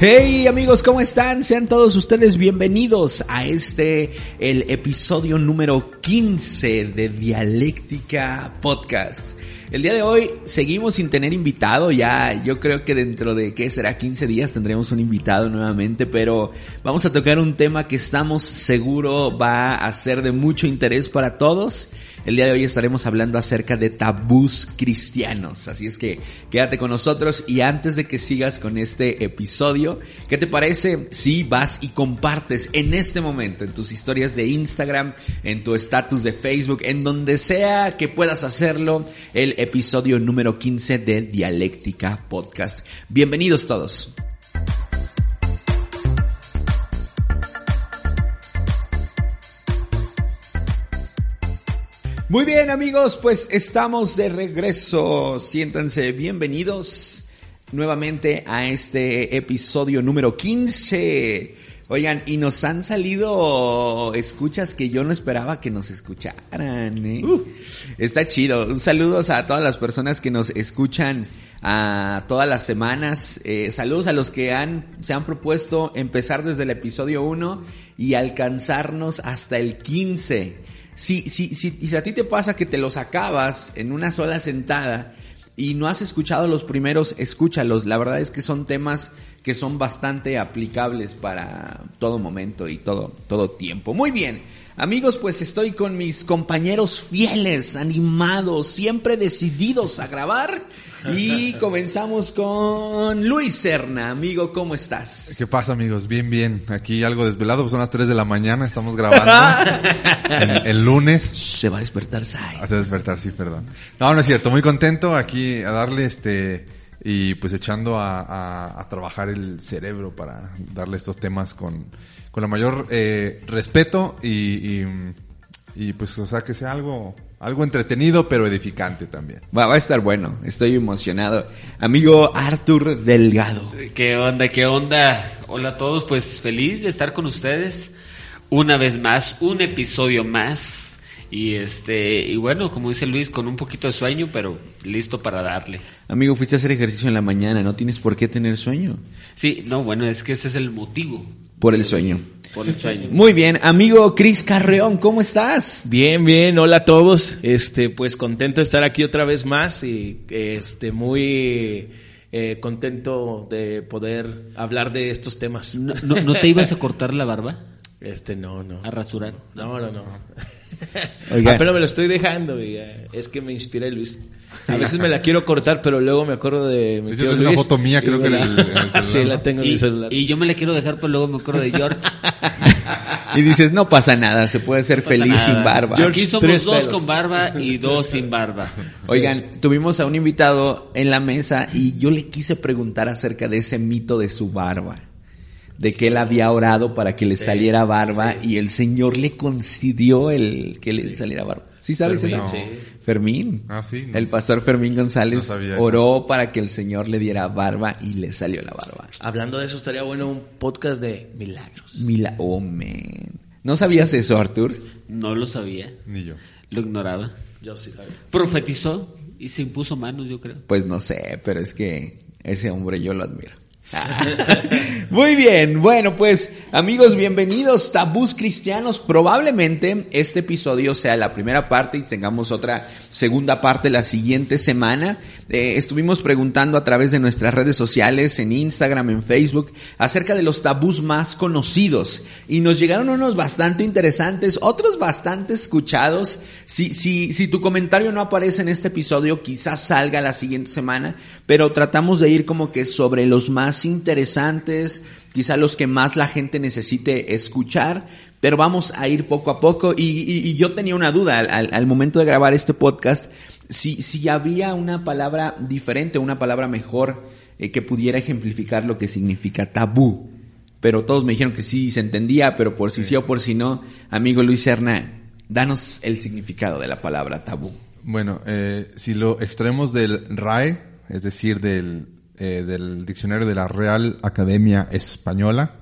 Hey amigos, ¿cómo están? Sean todos ustedes bienvenidos a este, el episodio número 15 de Dialéctica Podcast. El día de hoy seguimos sin tener invitado, ya yo creo que dentro de, ¿qué será? 15 días tendremos un invitado nuevamente, pero vamos a tocar un tema que estamos seguro va a ser de mucho interés para todos el día de hoy estaremos hablando acerca de tabús cristianos, así es que quédate con nosotros y antes de que sigas con este episodio, ¿qué te parece si vas y compartes en este momento en tus historias de Instagram, en tu estatus de Facebook, en donde sea que puedas hacerlo, el episodio número 15 de Dialéctica Podcast? Bienvenidos todos. Muy bien amigos, pues estamos de regreso. Siéntanse bienvenidos nuevamente a este episodio número 15. Oigan, y nos han salido escuchas que yo no esperaba que nos escucharan. ¿eh? Uh, está chido. Saludos a todas las personas que nos escuchan a todas las semanas. Eh, saludos a los que han, se han propuesto empezar desde el episodio 1 y alcanzarnos hasta el 15 si, si, si, si a ti te pasa que te los acabas en una sola sentada y no has escuchado los primeros, escúchalos. La verdad es que son temas que son bastante aplicables para todo momento y todo, todo tiempo. Muy bien. Amigos, pues estoy con mis compañeros fieles, animados, siempre decididos a grabar. Y comenzamos con Luis Serna. Amigo, ¿cómo estás? ¿Qué pasa, amigos? Bien, bien. Aquí algo desvelado, pues son las 3 de la mañana, estamos grabando. el, lunes. Se va a despertar, Sai. Ah, se va a despertar, sí, perdón. No, no es cierto. Muy contento aquí a darle este y pues echando a, a trabajar el cerebro para darle estos temas con con la mayor eh, respeto y, y, pues, o sea, que sea algo, algo entretenido pero edificante también. Va, va a estar bueno, estoy emocionado. Amigo Arthur Delgado. ¿Qué onda, qué onda? Hola a todos, pues feliz de estar con ustedes una vez más, un episodio más. Y este, y bueno, como dice Luis, con un poquito de sueño, pero listo para darle. Amigo, fuiste a hacer ejercicio en la mañana, no tienes por qué tener sueño. Sí, no, bueno, es que ese es el motivo. Por el sueño. Por el sueño. Muy bien, amigo Cris Carreón, ¿cómo estás? Bien, bien, hola a todos. Este, pues contento de estar aquí otra vez más y este muy eh, contento de poder hablar de estos temas. ¿No, no, te ibas a cortar la barba? Este, no, no. ¿A rasurar? No, no, no. Oiga. Ah, pero me lo estoy dejando y eh, es que me inspira Luis. A veces me la quiero cortar, pero luego me acuerdo de mi tío Luis. una foto mía, creo que la, sí, la tengo en y, mi celular. Y yo me la quiero dejar, pero luego me acuerdo de George. y dices, no pasa nada, se puede ser feliz nada. sin barba. George, Aquí somos dos pelos. con barba y dos sin barba. Oigan, tuvimos a un invitado en la mesa y yo le quise preguntar acerca de ese mito de su barba de que él había orado para que le sí, saliera barba sí. y el Señor le concedió el que le saliera barba. ¿Sí sabes Fermín, eso? sí. Fermín. Ah, sí, no. El pastor Fermín González No oró para que el Señor le diera barba y le salió la barba. Hablando de eso, estaría bueno un podcast de milagros. Mila, oh, man. ¿No sabías eso, Artur? No lo sabía. Ni yo. Lo ignoraba. Yo sí sabía. Profetizó y se impuso manos, yo creo. Pues no sé, pero es que ese hombre yo lo admiro. Muy bien, bueno pues amigos bienvenidos tabús cristianos. Probablemente este episodio sea la primera parte y tengamos otra segunda parte la siguiente semana. Eh, estuvimos preguntando a través de nuestras redes sociales en Instagram en Facebook acerca de los tabús más conocidos. Y nos llegaron unos bastante interesantes otros bastante escuchados. Si, si, si tu comentario no aparece en este episodio quizás salga la siguiente semana pero tratamos de ir como que sobre los más interesantes, quizá los que más la gente necesite escuchar, pero vamos a ir poco a poco. Y, y, y yo tenía una duda al, al, al, momento de grabar este podcast, si, si había una palabra diferente, una palabra mejor eh, que pudiera ejemplificar lo que significa tabú. Pero todos me dijeron que sí se entendía, pero por si sí, sí o por si no, amigo Luis Serna, danos el significado de la palabra tabú. Bueno, eh, si lo extraemos del RAE, es decir, del eh, del diccionario de la Real Academia Española,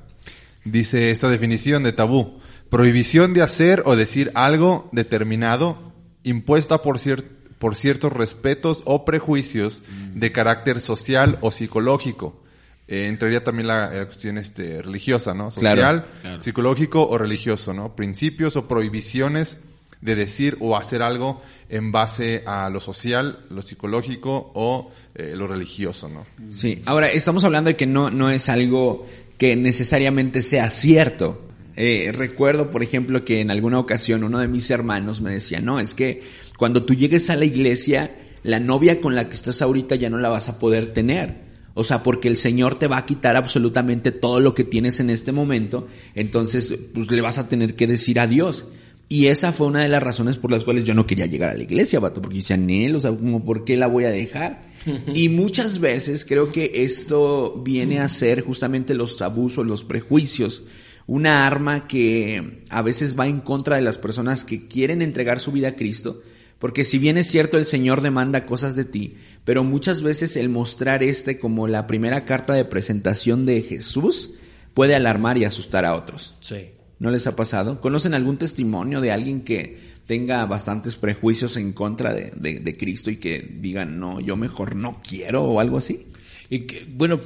dice esta definición de tabú, prohibición de hacer o decir algo determinado impuesta por, cier por ciertos respetos o prejuicios de carácter social o psicológico, eh, entraría también la, la cuestión este, religiosa, ¿no? Claro, Social, claro. psicológico o religioso, ¿no? Principios o prohibiciones de decir o hacer algo en base a lo social, lo psicológico o eh, lo religioso, ¿no? Sí, ahora estamos hablando de que no, no es algo que necesariamente sea cierto. Eh, recuerdo, por ejemplo, que en alguna ocasión uno de mis hermanos me decía, no, es que cuando tú llegues a la iglesia, la novia con la que estás ahorita ya no la vas a poder tener. O sea, porque el Señor te va a quitar absolutamente todo lo que tienes en este momento, entonces pues le vas a tener que decir adiós. Y esa fue una de las razones por las cuales yo no quería llegar a la iglesia, vato, porque decía, Nel, o sea, como, ¿por qué la voy a dejar? y muchas veces creo que esto viene a ser justamente los abusos, los prejuicios, una arma que a veces va en contra de las personas que quieren entregar su vida a Cristo, porque si bien es cierto el Señor demanda cosas de ti, pero muchas veces el mostrar este como la primera carta de presentación de Jesús puede alarmar y asustar a otros. Sí. ¿No les ha pasado? ¿Conocen algún testimonio de alguien que tenga bastantes prejuicios en contra de, de- Cristo y que digan, no, yo mejor no quiero o algo así? Y que, bueno,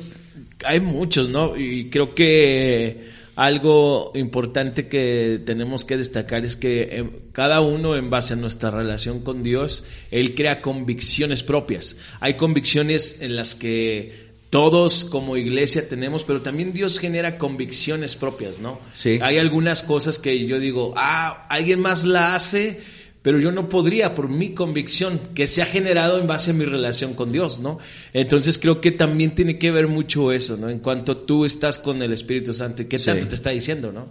hay muchos, ¿no? Y creo que algo importante que tenemos que destacar es que eh, cada uno en base a nuestra relación con Dios, Él crea convicciones propias. Hay convicciones en las que todos como iglesia tenemos, pero también Dios genera convicciones propias, ¿no? Sí. Hay algunas cosas que yo digo, ah, alguien más la hace, pero yo no podría por mi convicción que se ha generado en base a mi relación con Dios, ¿no? Entonces creo que también tiene que ver mucho eso, ¿no? En cuanto tú estás con el Espíritu Santo y qué Sí. tanto te está diciendo, ¿no?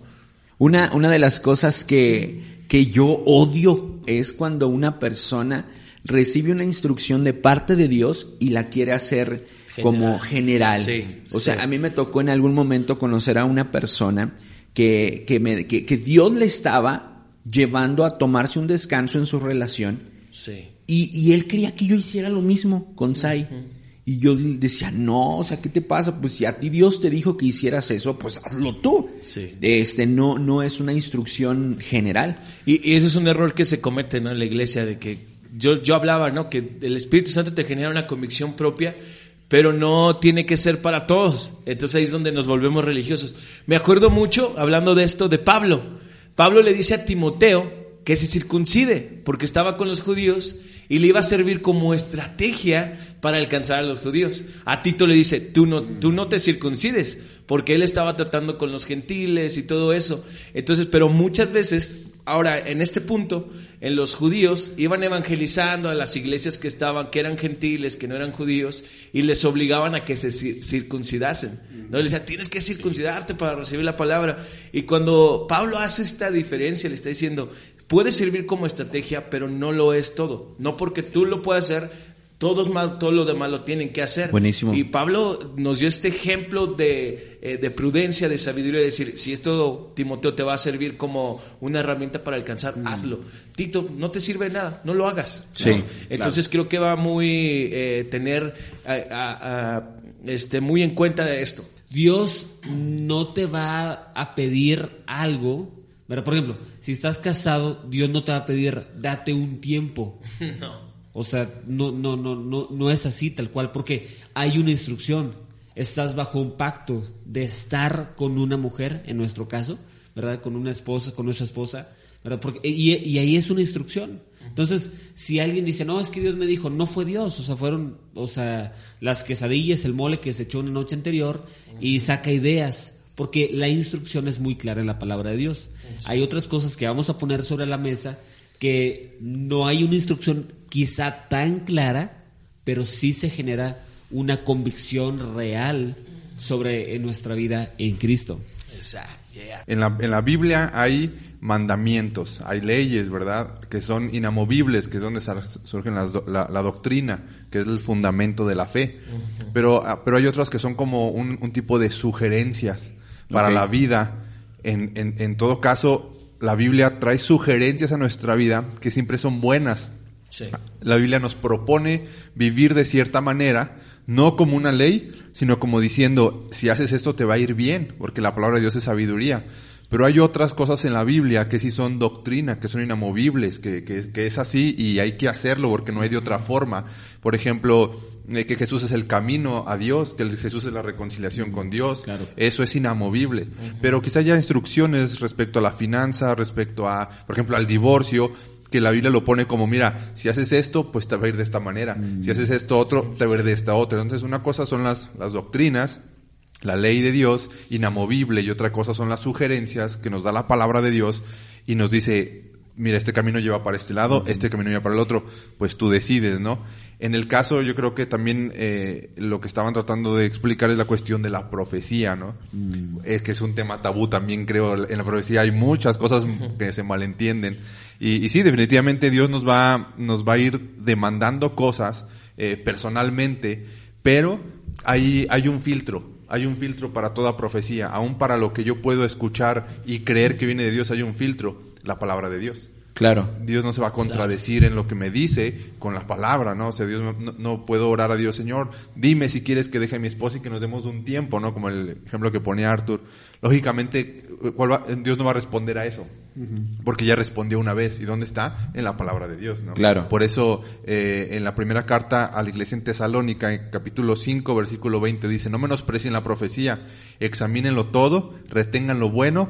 Una, una de las cosas que, que yo odio es cuando una persona recibe una instrucción de parte de Dios y la quiere hacer como general. Sí, o sea, a mí me tocó en algún momento conocer a una persona que, que, me, que, que Dios le estaba llevando a tomarse un descanso en su relación Sí. y, y él quería que yo hiciera lo mismo con Sai. Y yo decía, no, o sea, ¿qué te pasa? Pues si a ti Dios te dijo que hicieras eso, pues hazlo tú. Sí. Este, no, no es una instrucción general. Y, y ese es un error que se comete ¿no? en la iglesia, de que yo, yo hablaba, ¿no? Que el Espíritu Santo te genera una convicción propia, pero no tiene que ser para todos. Entonces ahí es donde nos volvemos religiosos. Me acuerdo mucho, hablando de esto, de Pablo. Pablo le dice a Timoteo que se circuncide, porque estaba con los judíos y le iba a servir como estrategia para alcanzar a los judíos. A Tito le dice, tú no, tú no te circuncides, porque él estaba tratando con los gentiles y todo eso. Entonces, pero muchas veces, ahora en este punto, en los judíos iban evangelizando a las iglesias que estaban, que eran gentiles, que no eran judíos, y les obligaban a que se cir- circuncidasen. ¿no? Les decía, tienes que circuncidarte para recibir la palabra. Y cuando Pablo hace esta diferencia, le está diciendo, puede servir como estrategia, pero no lo es todo. No porque tú lo puedas hacer, todos más, todo lo demás lo tienen que hacer. Buenísimo. Y Pablo nos dio este ejemplo de, eh, de prudencia, de sabiduría, de decir, si esto, Timoteo, te va a servir como una herramienta para alcanzar, hazlo. Tito, no te sirve de nada, no lo hagas. ¿no? Sí, Entonces creo que va muy eh, tener a- a- a, este, muy en cuenta esto. Dios no te va a pedir algo. ¿verdad? Por ejemplo, si estás casado, Dios no te va a pedir date un tiempo. No. O sea, no, no, no, no, no es así tal cual, porque hay una instrucción. Estás bajo un pacto de estar con una mujer, en nuestro caso, ¿verdad? Con una esposa, con nuestra esposa, ¿verdad? Porque, y, y ahí es una instrucción. Entonces, si alguien dice, no, es que Dios me dijo, no fue Dios, o sea, fueron, o sea, las quesadillas, el mole que se echó una noche anterior y saca ideas, porque la instrucción es muy clara en la palabra de Dios. Hay otras cosas que vamos a poner sobre la mesa que no hay una instrucción quizá tan clara, pero sí se genera una convicción real sobre en nuestra vida en Cristo. Exacto. yeah. En la, en la Biblia hay mandamientos, hay leyes, ¿verdad? Que son inamovibles, que es donde sar- surge las do- la, la doctrina, que es el fundamento de la fe. pero, ah, pero hay otras que son como un, un tipo de sugerencias para la vida. En, en, en todo caso, la Biblia trae sugerencias a nuestra vida que siempre son buenas. Sí. La Biblia nos propone vivir de cierta manera, no como una ley, sino como diciendo, si haces esto te va a ir bien, porque la palabra de Dios es sabiduría. Pero hay otras cosas en la Biblia que sí son doctrina, que son inamovibles, que, que, que es así y hay que hacerlo porque no hay de otra forma. Por ejemplo, eh, que Jesús es el camino a Dios, que Jesús es la reconciliación con Dios. Claro. Eso es inamovible. Pero quizá haya instrucciones respecto a la finanza, respecto a, por ejemplo, al divorcio, que la Biblia lo pone como, mira, si haces esto, pues te va a ir de esta manera. Si haces esto otro, te va a ir de esta otra. Entonces, una cosa son las, las doctrinas, la ley de Dios, inamovible, y otra cosa son las sugerencias que nos da la palabra de Dios y nos dice, mira, este camino lleva para este lado, este camino lleva para el otro, pues tú decides, ¿no? En el caso, yo creo que también eh, lo que estaban tratando de explicar es la cuestión de la profecía, ¿no? Es que es un tema tabú también, creo. En la profecía hay muchas cosas que se malentienden. Y, y sí, definitivamente Dios nos va, nos va a ir demandando cosas eh, personalmente, pero hay, hay un filtro. Hay un filtro para toda profecía. Aún para lo que yo puedo escuchar y creer que viene de Dios, hay un filtro. La palabra de Dios. Claro. Dios no se va a contradecir en lo que me dice con la palabra, ¿no? O sea, Dios no, no puedo orar a Dios, Señor, dime si quieres que deje a mi esposa y que nos demos un tiempo, ¿no? Como el ejemplo que ponía Arthur. Lógicamente, ¿cuál va- Dios no va a responder a eso. Porque ya respondió una vez. ¿Y dónde está? En la palabra de Dios, ¿no? Claro. Por eso, eh, en la primera carta a la iglesia en Tesalónica, en capítulo 5, versículo 20, dice, no menosprecien la profecía, examínenlo todo, retengan lo bueno,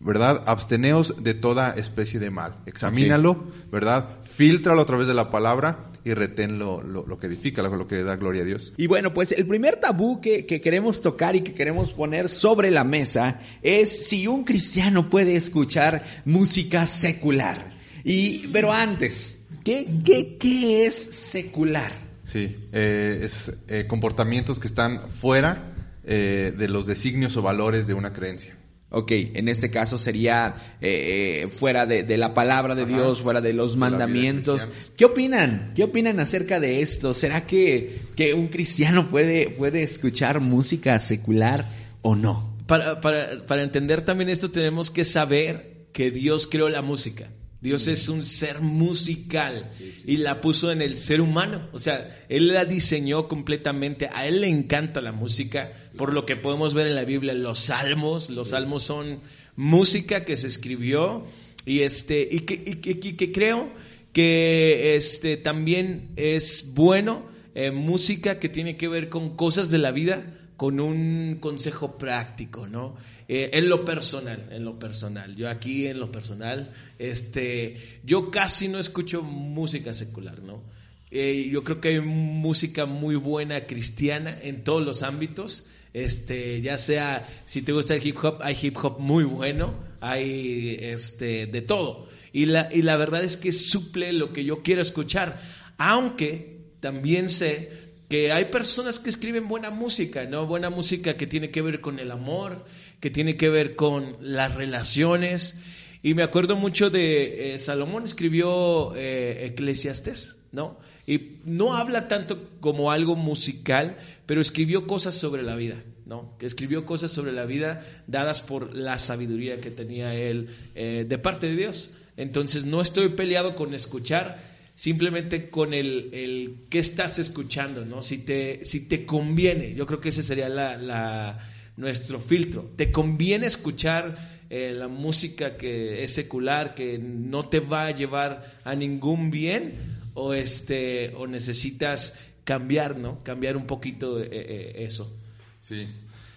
¿verdad? Absteneos de toda especie de mal. Examínalo, ¿verdad? Filtralo a través de la palabra y retén lo, lo, lo que edifica, lo, lo que da gloria a Dios. Y bueno, pues el primer tabú que, que queremos tocar y que queremos poner sobre la mesa es si un cristiano puede escuchar música secular. Y, pero antes, ¿qué, qué, qué es secular? Sí, eh, es eh, comportamientos que están fuera eh, de los designios o valores de una creencia. Ok, en este caso sería eh, eh, fuera de, de la palabra de Ajá. Dios, fuera de los mandamientos. ¿Qué opinan? ¿Qué opinan acerca de esto? ¿Será que, que un cristiano puede, puede escuchar música secular o no? Para, para, para entender también esto tenemos que saber que Dios creó la música. Dios es un ser musical y la puso en el ser humano. O sea, Él la diseñó completamente. A Él le encanta la música, por lo que podemos ver en la Biblia, los salmos. Los salmos son música que se escribió y, este, y, que, y que- y que creo que este, también es bueno eh, música que tiene que ver con cosas de la vida, con un consejo práctico, ¿no? Eh, en lo personal, en lo personal. Yo aquí en lo personal, este, yo casi no escucho música secular, ¿no? Eh, yo creo que hay música muy buena cristiana en todos los ámbitos. Este, ya sea si te gusta el hip hop, hay hip hop muy bueno, hay este de todo. Y la, y la verdad es que suple lo que yo quiero escuchar. Aunque también sé que hay personas que escriben buena música, ¿no? Buena música que tiene que ver con el amor, que tiene que ver con las relaciones. Y me acuerdo mucho de eh, Salomón escribió eh, Eclesiastes, ¿no? Y no habla tanto como algo musical, pero escribió cosas sobre la vida, ¿no? Que escribió cosas sobre la vida dadas por la sabiduría que tenía él eh, de parte de Dios. Entonces no estoy peleado con escuchar, simplemente con el, el qué estás escuchando, ¿no? Si te, si te conviene, yo creo que ese sería la, la- nuestro filtro. ¿Te conviene escuchar eh, la música que es secular, que no te va a llevar a ningún bien? ¿O, este, o necesitas cambiar, ¿no? Cambiar un poquito eh, eh, eso. Sí,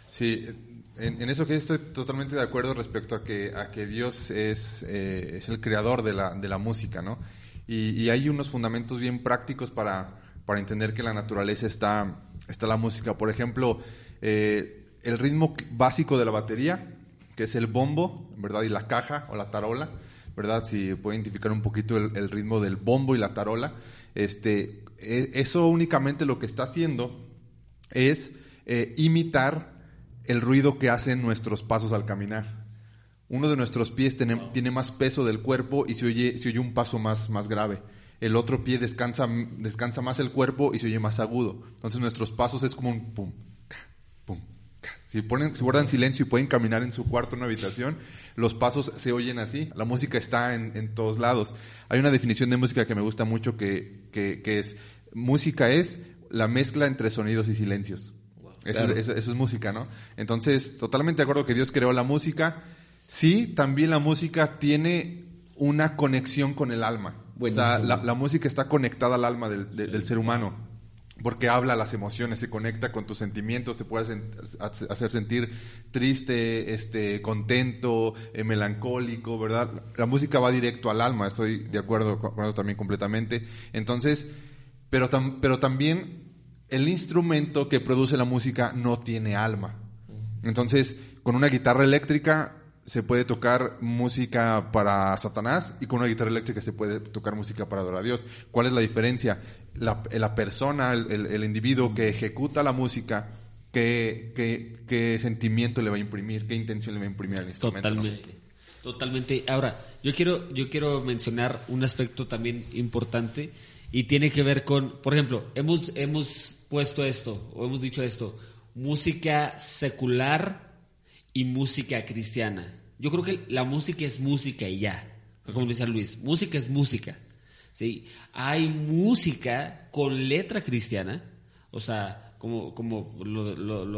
sí. En, en eso que estoy totalmente de acuerdo respecto a que, a que Dios es, eh, es el creador de la, de la música, ¿no? Y, hay unos fundamentos bien prácticos para, para entender que la naturaleza está, está la música. Por ejemplo, eh, el ritmo básico de la batería, que es el bombo, ¿verdad? Y la caja o la tarola, ¿verdad? Si puede identificar un poquito el, el ritmo del bombo y la tarola. Este, e- eso únicamente lo que está haciendo es eh, imitar el ruido que hacen nuestros pasos al caminar. Uno de nuestros pies tiene, tiene más peso del cuerpo y se oye, se oye un paso más, más grave. El otro pie descansa, descansa más el cuerpo y se oye más agudo. Entonces nuestros pasos es como un pum, ca, pum, ca. Si, ponen, si guardan silencio y pueden caminar en su cuarto, en una habitación, los pasos se oyen así. La música está en, en todos lados. Hay una definición de música que me gusta mucho que, que, que es, música es la mezcla entre sonidos y silencios. Eso, Claro. es, eso- eso es música, ¿no? Entonces, totalmente de acuerdo que Dios creó la música. Sí, también la música tiene una conexión con el alma. O sea, la, la música está conectada al alma del, de- del ser humano. Porque habla las emociones, se conecta con tus sentimientos, te puede hacer sentir triste, este, contento, eh, melancólico, ¿verdad? La música va directo al alma, estoy de acuerdo con con eso también completamente. Entonces, pero, tam- pero también el instrumento que produce la música no tiene alma. Entonces, con una guitarra eléctrica se puede tocar música para Satanás y con una guitarra eléctrica se puede tocar música para adorar a Dios. ¿Cuál es la diferencia? La, la persona, el, el- individuo que ejecuta la música, ¿qué, qué, qué sentimiento le va a imprimir? ¿Qué intención le va a imprimir al instrumento? Totalmente. Totalmente. Ahora, yo quiero, yo quiero mencionar un aspecto también importante y tiene que ver con, por ejemplo, hemos, hemos puesto esto, o hemos dicho esto, música secular y música cristiana. Yo creo que la música es música y ya. Como dice Luis, música es música. ¿sí? Hay música con letra cristiana, o sea, como, como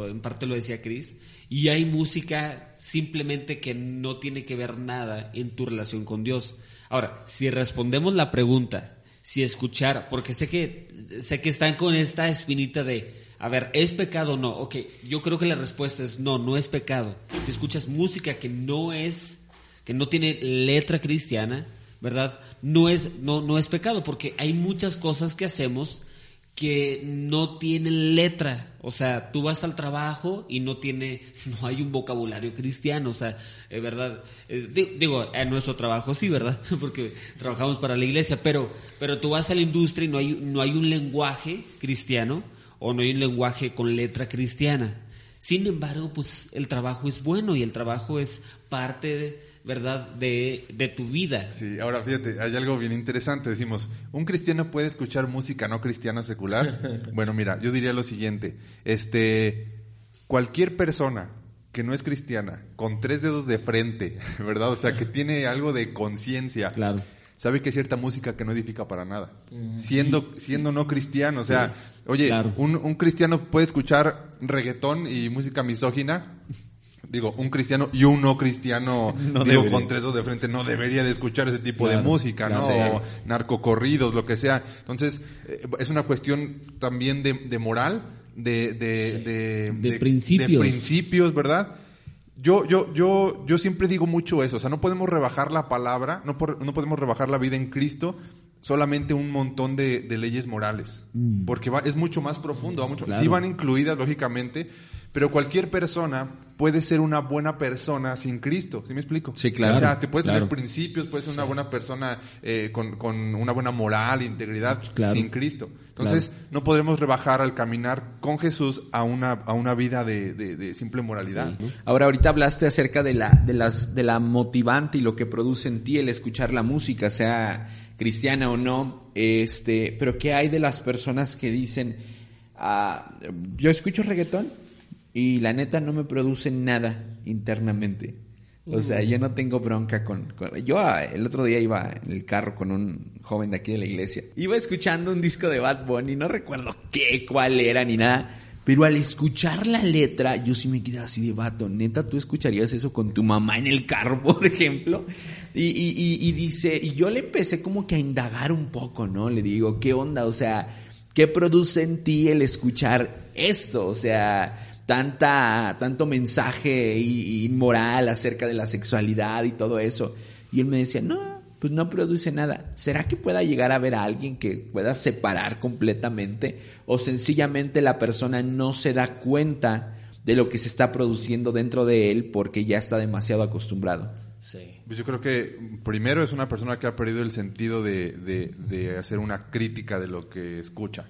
en parte lo decía Chris, y hay música simplemente que no tiene que ver nada en tu relación con Dios. Ahora, si respondemos la pregunta, si escuchar, porque sé que, sé que están con esta espinita de, a ver, ¿es pecado o no? Ok, yo creo que la respuesta es no, no es pecado. Si escuchas música que no es, que no tiene letra cristiana, ¿verdad? No es, no, no es pecado, porque hay muchas cosas que hacemos que no tienen letra. O sea, tú vas al trabajo y no tiene, no hay un vocabulario cristiano. O sea, es verdad. Eh, di- digo, en nuestro trabajo sí, ¿verdad? Porque trabajamos para la iglesia, pero, pero tú vas a la industria y no hay, no hay un lenguaje cristiano o no hay un lenguaje con letra cristiana. Sin embargo, pues el trabajo es bueno y el trabajo es parte, de, ¿verdad?, de, de tu vida. Sí, ahora fíjate, hay algo bien interesante. Decimos, ¿un cristiano puede escuchar música no cristiana secular? bueno, mira, yo diría lo siguiente. Este, cualquier persona que no es cristiana, con tres dedos de frente, ¿verdad? O sea, que tiene algo de conciencia. Claro. Sabe que hay cierta música que no edifica para nada. Siendo, siendo no cristiano. O sea, oye, Claro. un, un cristiano puede escuchar reggaetón y música misógina. Digo, un cristiano y un no cristiano, No digo, debería. con tres dedos de frente, no debería de escuchar ese tipo de Claro, música, ¿no? O narcocorridos, lo que sea. Entonces, eh, es una cuestión también de, de moral, de, de, de, De principios. de principios, ¿verdad? Yo, yo, yo, yo siempre digo mucho eso, o sea, no podemos rebajar la palabra, no, por- no podemos rebajar la vida en Cristo solamente un montón de, de leyes morales, porque va, es mucho más profundo, va mucho, Claro. sí van incluidas, lógicamente, pero cualquier persona puede ser una buena persona sin Cristo, ¿sí me explico? Sí, claro. O sea, te puedes Claro. tener principios, puedes ser una buena persona eh, con, con una buena moral, integridad, Claro. sin Cristo. Entonces, no podremos rebajar al caminar con Jesús a una, a una vida de, de- de simple moralidad. Sí. Ahora, ahorita hablaste acerca de la, de las, de la motivante y lo que produce en ti el escuchar la música, sea cristiana o no, este, pero ¿qué hay de las personas que dicen, ah, yo escucho reggaetón y la neta no me produce nada internamente? O sea, yo no tengo bronca con, con- Yo ah, el otro día iba en el carro con un joven de aquí de la iglesia. Iba escuchando un disco de Bad Bunny, no recuerdo qué, cuál era ni nada. Pero al escuchar la letra, yo sí me quedé así de vato. Neta, ¿tú escucharías eso con tu mamá en el carro, por ejemplo? Y, y, y, y dice, y yo le empecé como que a indagar un poco, ¿no? Le digo, ¿qué onda? O sea, ¿qué produce en ti el escuchar esto? O sea, tanta, tanto mensaje inmoral acerca de la sexualidad y todo eso. Y él me decía, no, pues no produce nada. ¿Será que pueda llegar a ver a alguien que pueda separar completamente? ¿O sencillamente la persona no se da cuenta de lo que se está produciendo dentro de él porque ya está demasiado acostumbrado? Sí. Pues yo creo que primero es una persona que ha perdido el sentido de, de- de hacer una crítica de lo que escucha.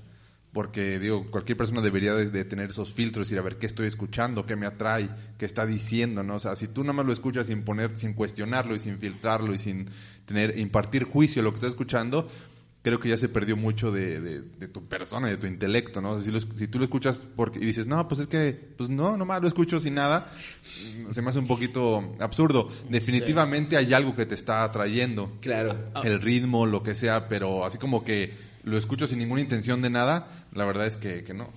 Porque, digo, cualquier persona debería de, de tener esos filtros y ir a ver qué estoy escuchando, qué me atrae, qué está diciendo, ¿no? O sea, si tú nada más lo escuchas sin poner, sin cuestionarlo y sin filtrarlo y sin tener, impartir juicio a lo que estás escuchando, creo que ya se perdió mucho de, de- de tu persona de tu intelecto, ¿no? O sea, si, lo si tú lo escuchas porque, y dices, no, pues es que, pues no, nomás lo escucho sin nada, mm, se me hace un poquito absurdo. Definitivamente hay algo que te está atrayendo. Claro. El ritmo, lo que sea, pero así como que lo escucho sin ninguna intención de nada, la verdad es que, que no.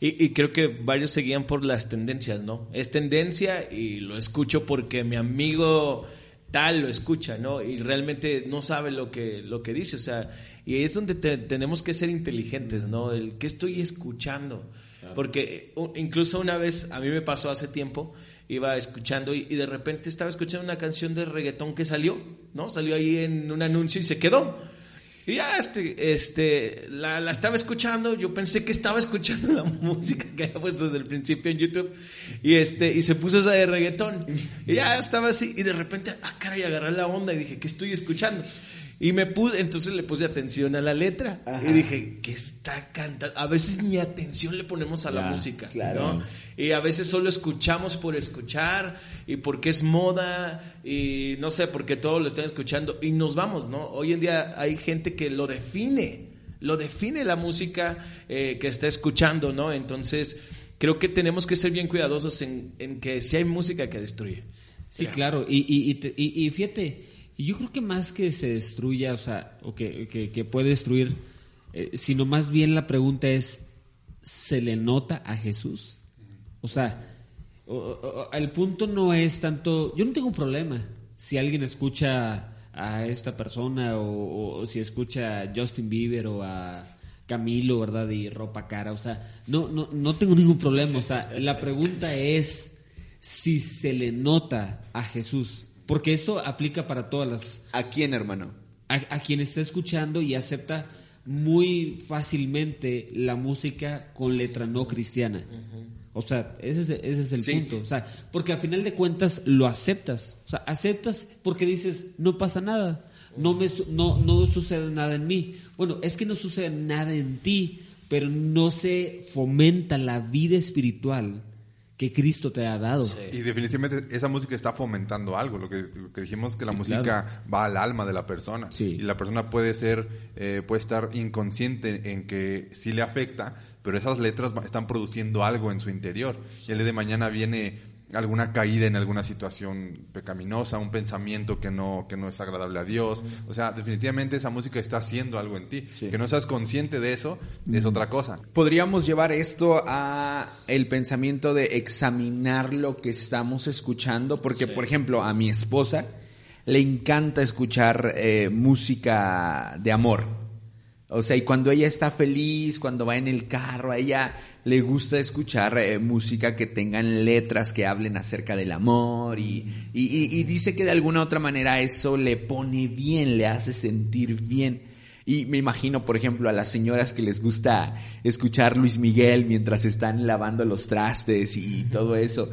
Y, y creo que varios seguían por las tendencias, ¿no? Es tendencia y lo escucho porque mi amigo tal lo escucha, ¿no? Y realmente no sabe lo que, lo que dice, o sea, y es donde te- tenemos que ser inteligentes, ¿no? El qué estoy escuchando. Porque uh, incluso una vez, a mí me pasó hace tiempo, iba escuchando y, y de repente estaba escuchando una canción de reggaetón que salió, ¿no? Salió ahí en un anuncio y se quedó. Y ya, este, este, la, la estaba escuchando, yo pensé que estaba escuchando la música que había puesto desde el principio en YouTube, y este, y se puso esa de reggaetón, y ya estaba así, y de repente, ah, caray, agarré la onda y dije, ¿qué estoy escuchando? Y me puse, entonces le puse atención a la letra, y dije, ¿qué está cantando? A veces ni atención le ponemos a la Ya, música, claro. ¿no? Y a veces solo escuchamos por escuchar y porque es moda y no sé, porque todos lo están escuchando y nos vamos, ¿no? Hoy en día hay gente que lo define, lo define la música eh, que está escuchando, ¿no? Entonces creo que tenemos que ser bien cuidadosos en, en que si hay música que destruye. Sí, claro. Y, y, y, te- y- y yo creo que más que se destruya, o sea, o que, que- puede destruir, eh, sino más bien la pregunta es, ¿se le nota a Jesús? O sea, o- el punto no es tanto, yo no tengo problema si alguien escucha a esta persona o- o si escucha a Justin Bieber o a Camilo, ¿verdad? Y ropa cara, o sea, no, no, no tengo ningún problema, o sea, la pregunta es si se le nota a Jesús, porque esto aplica para todas las, ¿A quién, hermano? a, a quien está escuchando y acepta muy fácilmente la música con letra no cristiana. O sea, ese es, ese es el Sí. punto. O sea, porque al final de cuentas lo aceptas. O sea, aceptas porque dices, no pasa nada. No, me, no, no sucede nada en mí. Bueno, es que no sucede nada en ti, pero no se fomenta la vida espiritual que Cristo te ha dado. Y definitivamente esa música está fomentando algo. Lo que, lo que dijimos que la música va al alma de la persona. Sí. Y la persona puede ser, eh, puede estar inconsciente en que sí le afecta, pero esas letras va- están produciendo algo en su interior. Y el día de mañana viene alguna caída en alguna situación pecaminosa, un pensamiento que no, que no es agradable a Dios. O sea, definitivamente esa música está haciendo algo en ti. Que no seas consciente de eso es otra cosa. Podríamos llevar esto a el pensamiento de examinar lo que estamos escuchando, porque por ejemplo a mi esposa le encanta escuchar eh, música de amor. O sea, y cuando ella está feliz, cuando va en el carro, a ella le gusta escuchar eh, música que tengan letras que hablen acerca del amor y, y, dice que de alguna otra manera eso le pone bien, le hace sentir bien. Y me imagino, por ejemplo, a las señoras que les gusta escuchar Luis Miguel mientras están lavando los trastes y todo eso.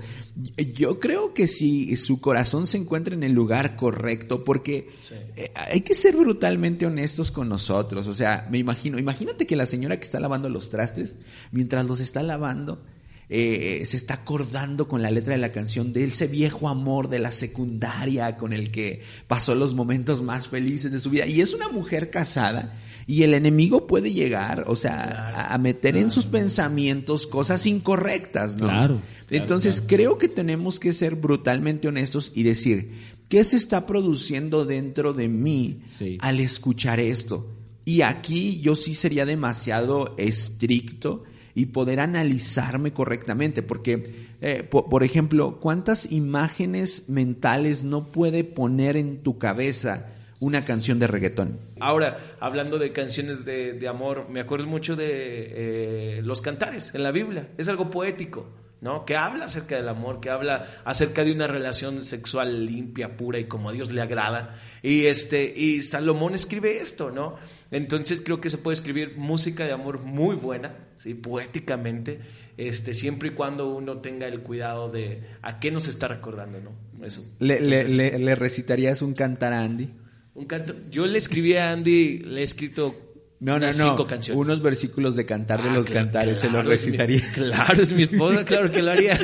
Yo creo que si su corazón se encuentra en el lugar correcto, porque eh, hay que ser brutalmente honestos con nosotros. O sea, me imagino, imagínate que la señora que está lavando los trastes, mientras los está lavando, eh, se está acordando con la letra de la canción de ese viejo amor de la secundaria con el que pasó los momentos más felices de su vida. Y es una mujer casada y el enemigo puede llegar, o sea, a, a meter en sus pensamientos cosas incorrectas, ¿no? Claro, Entonces creo que tenemos que ser brutalmente honestos y decir, ¿qué se está produciendo dentro de mí Sí. al escuchar esto? Y aquí yo sí sería demasiado estricto y poder analizarme correctamente, porque, eh, po- por ejemplo, ¿cuántas imágenes mentales no puede poner en tu cabeza una canción de reggaetón? Ahora, hablando de canciones de, de amor, me acuerdo mucho de eh, los cantares en la Biblia. Es algo poético, ¿no? Que habla acerca del amor, que habla acerca de una relación sexual limpia, pura y como a Dios le agrada. Y este, y Salomón escribe esto, ¿no? Entonces creo que se puede escribir música de amor muy buena, ¿sí? Poéticamente, este, siempre y cuando uno tenga el cuidado de a qué nos está recordando, ¿no? Eso. ¿Le, le- Entonces, le- le recitarías un cantar a Andy? un canto. Yo le escribí a Andy, le he escrito No, no, no. cinco canciones. Unos versículos de cantar de Ah, los cantares se los es mi- recitaría. claro, es mi esposa, claro que lo haría.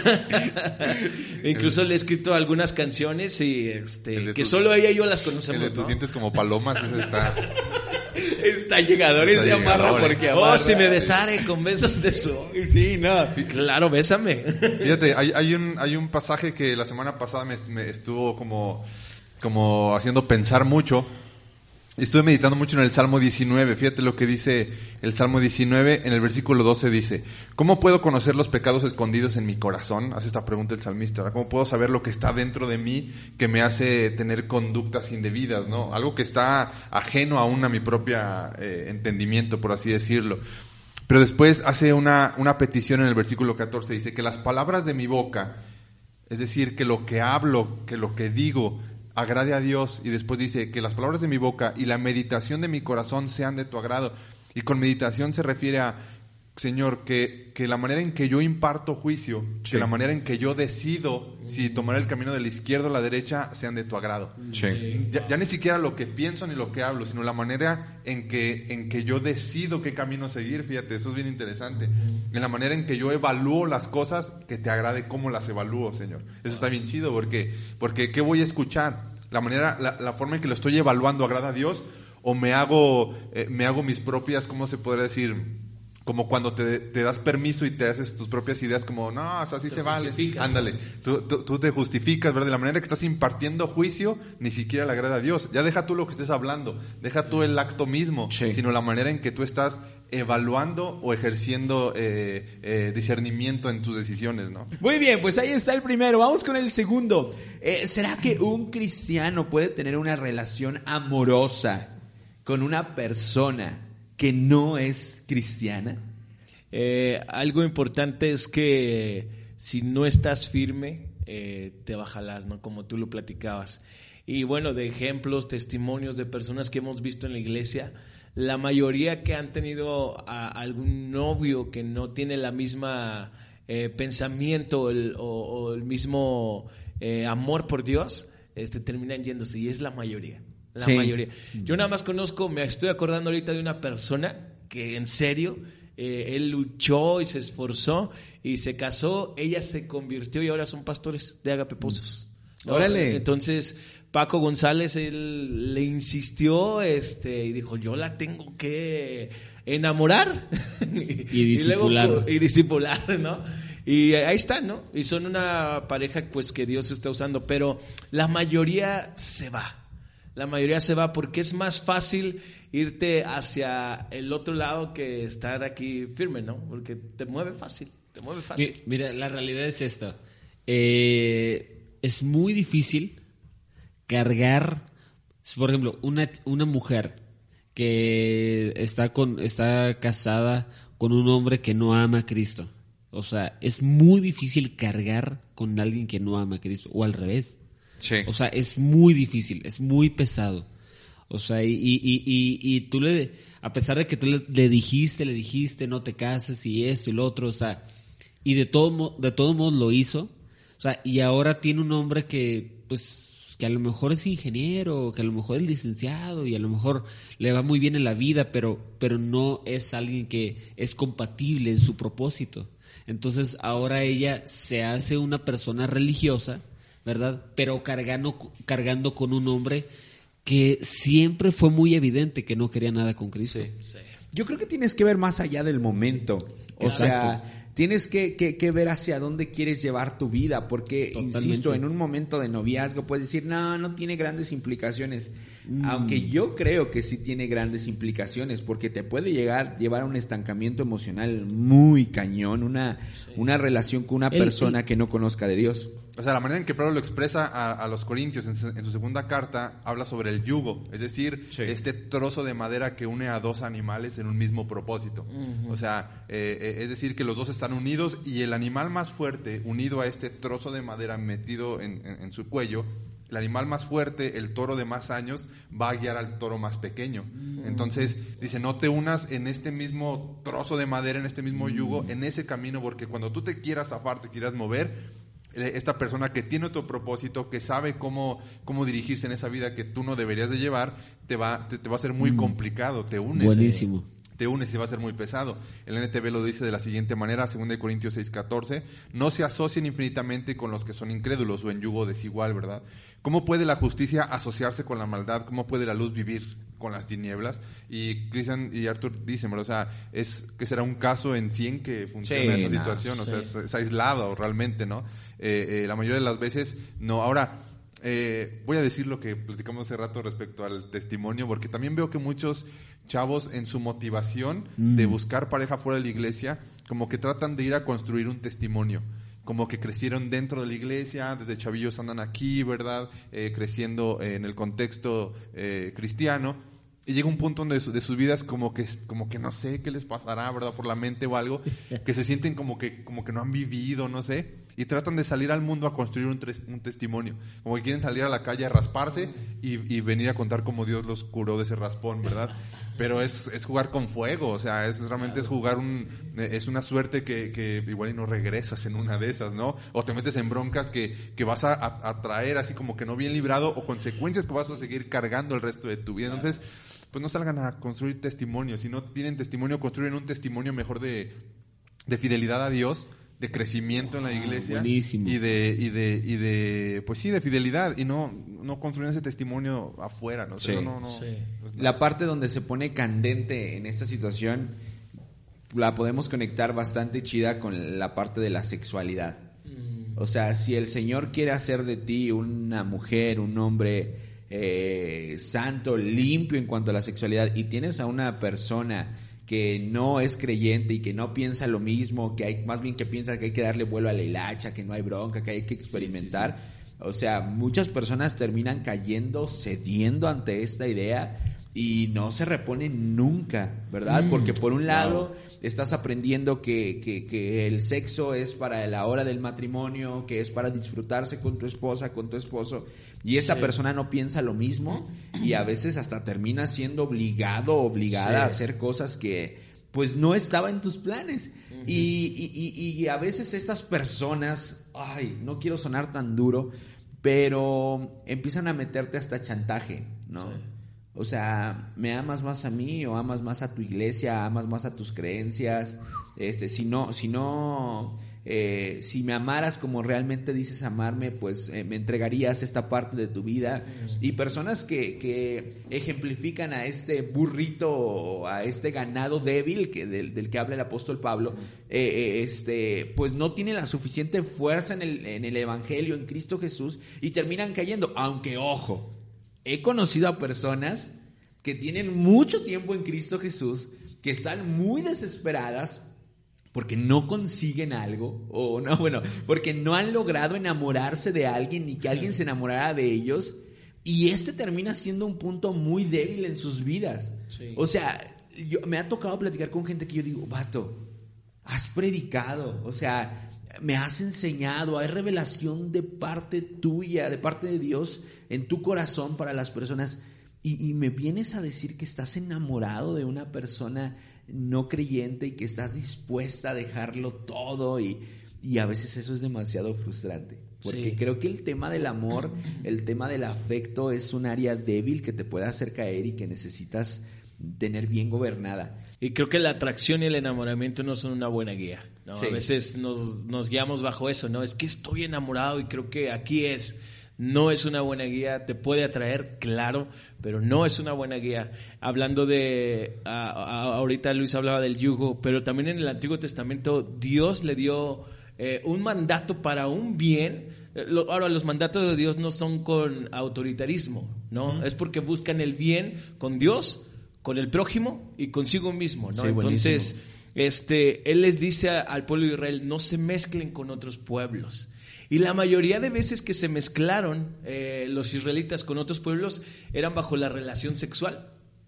Incluso le he escrito algunas canciones y El este que tus- solo ella y yo las El conocemos. de tus ¿no? dientes como palomas, está... Está Está de amarra llegadores. porque Oh, amarra. si me besare con besos de su. Sí, no. Claro, bésame. Fíjate, hay, hay, un, hay un pasaje que la semana pasada me, me estuvo como, como haciendo pensar mucho. Estuve meditando mucho en el Salmo 19. Fíjate lo que dice el Salmo 19. En el versículo 12 dice, ¿cómo puedo conocer los pecados escondidos en mi corazón? Hace esta pregunta el salmista. ¿Cómo puedo saber lo que está dentro de mí que me hace tener conductas indebidas? ¿no? Algo que está ajeno aún a mi propia eh, entendimiento, por así decirlo. Pero después hace una, una petición en el versículo 14. Dice que las palabras de mi boca, es decir, que lo que hablo, que lo que digo, agrade a Dios y después dice que las palabras de mi boca y la meditación de mi corazón sean de tu agrado. Y con meditación se refiere a, Señor, que, que la manera en que yo imparto juicio, que la manera en que yo decido si tomar el camino de la izquierda o la derecha sean de tu agrado. Sí. Ya, ya ni siquiera lo que pienso ni lo que hablo, sino la manera en que, en que yo decido qué camino seguir, fíjate, eso es bien interesante. En la manera en que yo evalúo las cosas, que te agrade cómo las evalúo, Señor. Eso está bien chido, porque, porque ¿qué voy a escuchar? La manera, la, la forma en que lo estoy evaluando agrada a Dios, o me hago, eh, me hago mis propias, ¿cómo se podría decir? Como cuando te, te das permiso y te haces tus propias ideas, como, no, o sea, así se vale. Ándale, tú, tú, tú te justificas, ¿verdad? De la manera que estás impartiendo juicio, ni siquiera le agrada a Dios. Ya deja tú lo que estés hablando, deja tú el acto mismo, Sí. sino la manera en que tú estás evaluando o ejerciendo eh, eh, discernimiento en tus decisiones, ¿no? Muy bien, pues ahí está el primero. Vamos con el segundo. Eh, ¿Será que un cristiano puede tener una relación amorosa con una persona que no es cristiana? Eh, algo importante es que si no estás firme, eh, te va a jalar, ¿no? Como tú lo platicabas. Y bueno, de ejemplos, testimonios de personas que hemos visto en la iglesia, la mayoría que han tenido algún novio que no tiene la misma eh, pensamiento o, el mismo amor por Dios, este, terminan yéndose y es la mayoría. La Sí. mayoría. Yo nada más conozco, me estoy acordando ahorita de una persona que en serio, eh, él luchó y se esforzó y se casó, ella se convirtió y ahora son pastores de Agape Pozos. ¿no? Órale. Entonces, Paco González, él le insistió este, y dijo, yo la tengo que enamorar. Y luego, disipular. y discipular, ¿no? Y ahí está, ¿no? Y son una pareja pues que Dios está usando, pero la mayoría se va. La mayoría se va porque es más fácil irte hacia el otro lado que estar aquí firme, ¿no? Porque te mueve fácil, te mueve fácil. Mi- Mira, la realidad es esta. Eh, es muy difícil cargar, por ejemplo, una, una mujer que está, con, está casada con un hombre que no ama a Cristo. O sea, es muy difícil cargar con alguien que no ama a Cristo. O al revés. Sí. O sea, es muy difícil, es muy pesado. O sea, y, y, y, tú le, a pesar de que tú le, dijiste, le dijiste, no te cases y esto y lo otro, o sea, y de todo, de todo modo lo hizo, o sea, y ahora tiene un hombre que, pues, que a lo mejor es ingeniero, que a lo mejor es licenciado y a lo mejor le va muy bien en la vida, pero, pero no es alguien que es compatible en su propósito. Entonces ahora ella se hace una persona religiosa, ¿verdad? Pero cargando, cargando con un hombre que siempre fue muy evidente que no quería nada con Cristo. Yo creo que tienes que ver más allá del momento. O Exacto. sea, tienes que, que- que ver hacia dónde quieres llevar tu vida, porque, Totalmente. insisto, en un momento de noviazgo puedes decir, no, no tiene grandes implicaciones. Mm. Aunque yo creo que sí tiene grandes implicaciones, porque te puede llegar, llevar a un estancamiento emocional muy cañón, una, una relación con una El- persona el- que no conozca de Dios. O sea, la manera en que Pablo lo expresa a, a los Corintios en su, en su segunda carta habla sobre el yugo, es decir, Sí. este trozo de madera que une a dos animales en un mismo propósito. O sea, eh, eh, es decir, que los dos están unidos y el animal más fuerte, unido a este trozo de madera metido en, en- en su cuello, el animal más fuerte, el toro de más años, va a guiar al toro más pequeño. Entonces, dice, no te unas en este mismo trozo de madera, en este mismo yugo, en ese camino, porque cuando tú te quieras zafar, te quieras mover, eh, esta persona que tiene otro propósito, que sabe cómo, cómo dirigirse en esa vida que tú no deberías de llevar, te va, te, te va a ser muy complicado, te unes. Buenísimo. Te unes y va a ser muy pesado. El NTV lo dice de la siguiente manera, 2 Corintios 6:14, no se asocien infinitamente con los que son incrédulos o en yugo desigual, ¿verdad? ¿Cómo puede la justicia asociarse con la maldad? ¿Cómo puede la luz vivir con las tinieblas? Y Cristian y Arthur dicen, ¿verdad? O sea, es que será un caso en 100 que funciona Sí, esa no, situación, o sea, sí. es, es aislado realmente, ¿no? Eh, eh, la mayoría de las veces, no. Ahora, eh, voy a decir lo que platicamos hace rato respecto al testimonio, porque también veo que muchos chavos en su motivación de buscar pareja fuera de la iglesia, como que tratan de ir a construir un testimonio como que crecieron dentro de la iglesia, desde chavillos andan aquí, ¿verdad? Eh, creciendo en el contexto eh, cristiano. Y llega un punto donde de, su- de sus vidas como que, como que no sé qué les pasará, ¿verdad? Por la mente o algo, que se sienten como que, como que no han vivido, no sé, y tratan de salir al mundo a construir un, un testimonio. Como que quieren salir a la calle a rasparse y, y venir a contar cómo Dios los curó de ese raspón, ¿verdad? Pero es, es jugar con fuego, o sea, es realmente es jugar un, eh, es una suerte que, que igual y no regresas en una de esas, ¿no? O te metes en broncas que, que vas a, a- a traer así como que no bien librado o consecuencias que vas a seguir cargando el resto de tu vida. Entonces, pues no salgan a construir testimonio. Si no tienen testimonio, construyen un testimonio mejor de, de fidelidad a Dios, de crecimiento en la iglesia buenísimo. y de y de y de pues sí de fidelidad y no no construyen ese testimonio afuera, no sé, Sí. no, no, no, Sí. pues no. La parte donde se pone candente en esta situación la podemos conectar bastante chida con la parte de la sexualidad. O sea, si el Señor quiere hacer de ti una mujer, un hombre eh, santo, limpio en cuanto a la sexualidad, y tienes a una persona que no es creyente y que no piensa lo mismo, que hay más bien que piensa que hay que darle vuelo a la hilacha, que no hay bronca, que hay que experimentar. O sea, muchas personas terminan cayendo, cediendo ante esta idea y no se reponen nunca, ¿verdad? Porque por un lado estás aprendiendo que, que, que el sexo es para la hora del matrimonio, que es para disfrutarse con tu esposa, con tu esposo, y esa persona no piensa lo mismo y a veces hasta termina siendo obligado, obligada Sí. a hacer cosas que pues no estaba en tus planes. y, y, y- y a veces estas personas, ay, no quiero sonar tan duro, pero empiezan a meterte hasta chantaje, ¿no? Sí. O sea, ¿me amas más a mí o amas más a tu iglesia, amas más a tus creencias? Este, si no, si no, eh, si me amaras como realmente dices amarme, pues eh, me entregarías esta parte de tu vida. Y personas que, que ejemplifican a este burrito, o a este ganado débil que del, del que habla el apóstol Pablo, eh, eh, este, pues no tienen la suficiente fuerza en el, en el evangelio, en Cristo Jesús, y terminan cayendo. Aunque, ojo, he conocido a personas que tienen mucho tiempo en Cristo Jesús, que están muy desesperadas porque no consiguen algo, o no, bueno, porque no han logrado enamorarse de alguien ni que alguien se enamorara de ellos, y este termina siendo un punto muy débil en sus vidas. Sí. O sea, yo, me ha tocado platicar con gente que yo digo, vato, has predicado, o sea, me has enseñado, hay revelación de parte tuya, de parte de Dios en tu corazón para las personas. Y, y me vienes a decir que estás enamorado de una persona no creyente y que estás dispuesta a dejarlo todo y, y a veces eso es demasiado frustrante. Porque Sí. creo que el tema del amor, el tema del afecto es un área débil que te puede hacer caer y que necesitas tener bien gobernada. Y creo que la atracción y el enamoramiento no son una buena guía. ¿no? Sí. A veces nos, nos guiamos bajo eso, ¿no? Es que estoy enamorado y creo que aquí es. No es una buena guía, te puede atraer, claro, pero no es una buena guía. Hablando de, a- a- ahorita Luis hablaba del yugo, pero también en el Antiguo Testamento Dios le dio eh, un mandato para un bien. Eh, lo- Ahora, los mandatos de Dios no son con autoritarismo, ¿no? Es porque buscan el bien con Dios, con el prójimo y consigo mismo, ¿no? Sí, buenísimo. Entonces, este, él les dice al pueblo de Israel, no se mezclen con otros pueblos. Y la mayoría de veces que se mezclaron eh, los israelitas con otros pueblos eran bajo la relación sexual.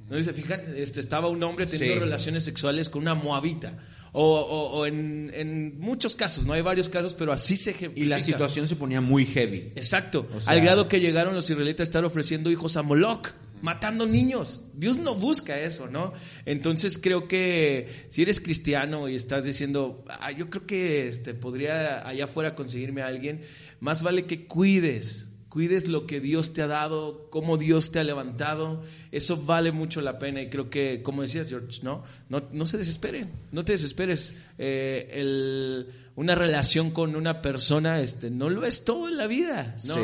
¿No se fijan? Este, estaba un hombre teniendo Sí. relaciones sexuales con una moabita. O, o- o en, en muchos casos, no hay varios casos, pero así se Y la situación se ponía muy heavy. Exacto. O sea- al grado que llegaron los israelitas a estar ofreciendo hijos a Moloch, matando niños. Dios no busca eso, ¿no? Entonces creo que si eres cristiano y estás diciendo, "Ah, yo creo que este podría allá afuera conseguirme a alguien, más vale que cuides. Cuides lo que Dios te ha dado, cómo Dios te ha levantado. Eso vale mucho la pena. Y creo que, como decías, George, no, no, no se desesperen. No te desesperes. Eh, el- una relación con una persona este, no lo es todo en la vida. ¿no? Sí.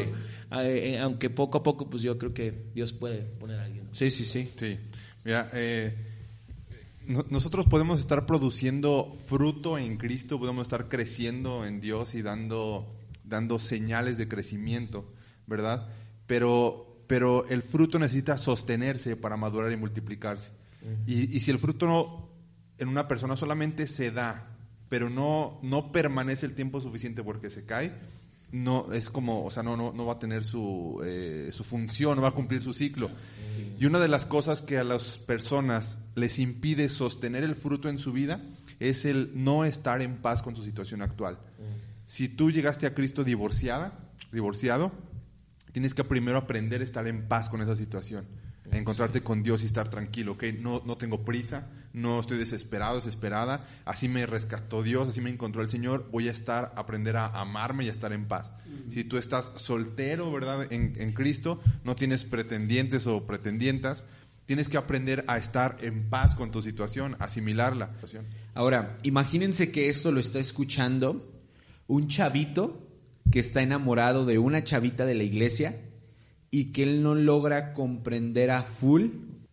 Eh, eh, aunque poco a poco, pues yo creo que Dios puede poner a alguien. Sí, sí, sí. Sí, mira, eh, no- nosotros podemos estar produciendo fruto en Cristo, podemos estar creciendo en Dios y dando, dando señales de crecimiento ¿verdad? Pero, pero el fruto necesita sostenerse para madurar y multiplicarse. y, y si el fruto no, en una persona solamente se da, pero no, no permanece el tiempo suficiente porque se cae, no es como, o sea, no, no, no va a tener su, eh, su función, no va a cumplir su ciclo. Y una de las cosas que a las personas les impide sostener el fruto en su vida es el no estar en paz con su situación actual. Si tú llegaste a Cristo divorciada, divorciado, tienes que primero aprender a estar en paz con esa situación a encontrarte con Dios y estar tranquilo, ¿ok? No, no tengo prisa, no estoy desesperado, desesperada, así me rescató Dios, así me encontró el Señor, voy a estar, aprender a amarme y a estar en paz. Si tú estás soltero, ¿verdad? En, en Cristo, no tienes pretendientes o pretendientas, tienes que aprender a estar en paz con tu situación, asimilarla. Ahora, imagínense que esto lo está escuchando un chavito que está enamorado de una chavita de la iglesia y que él no logra comprender a full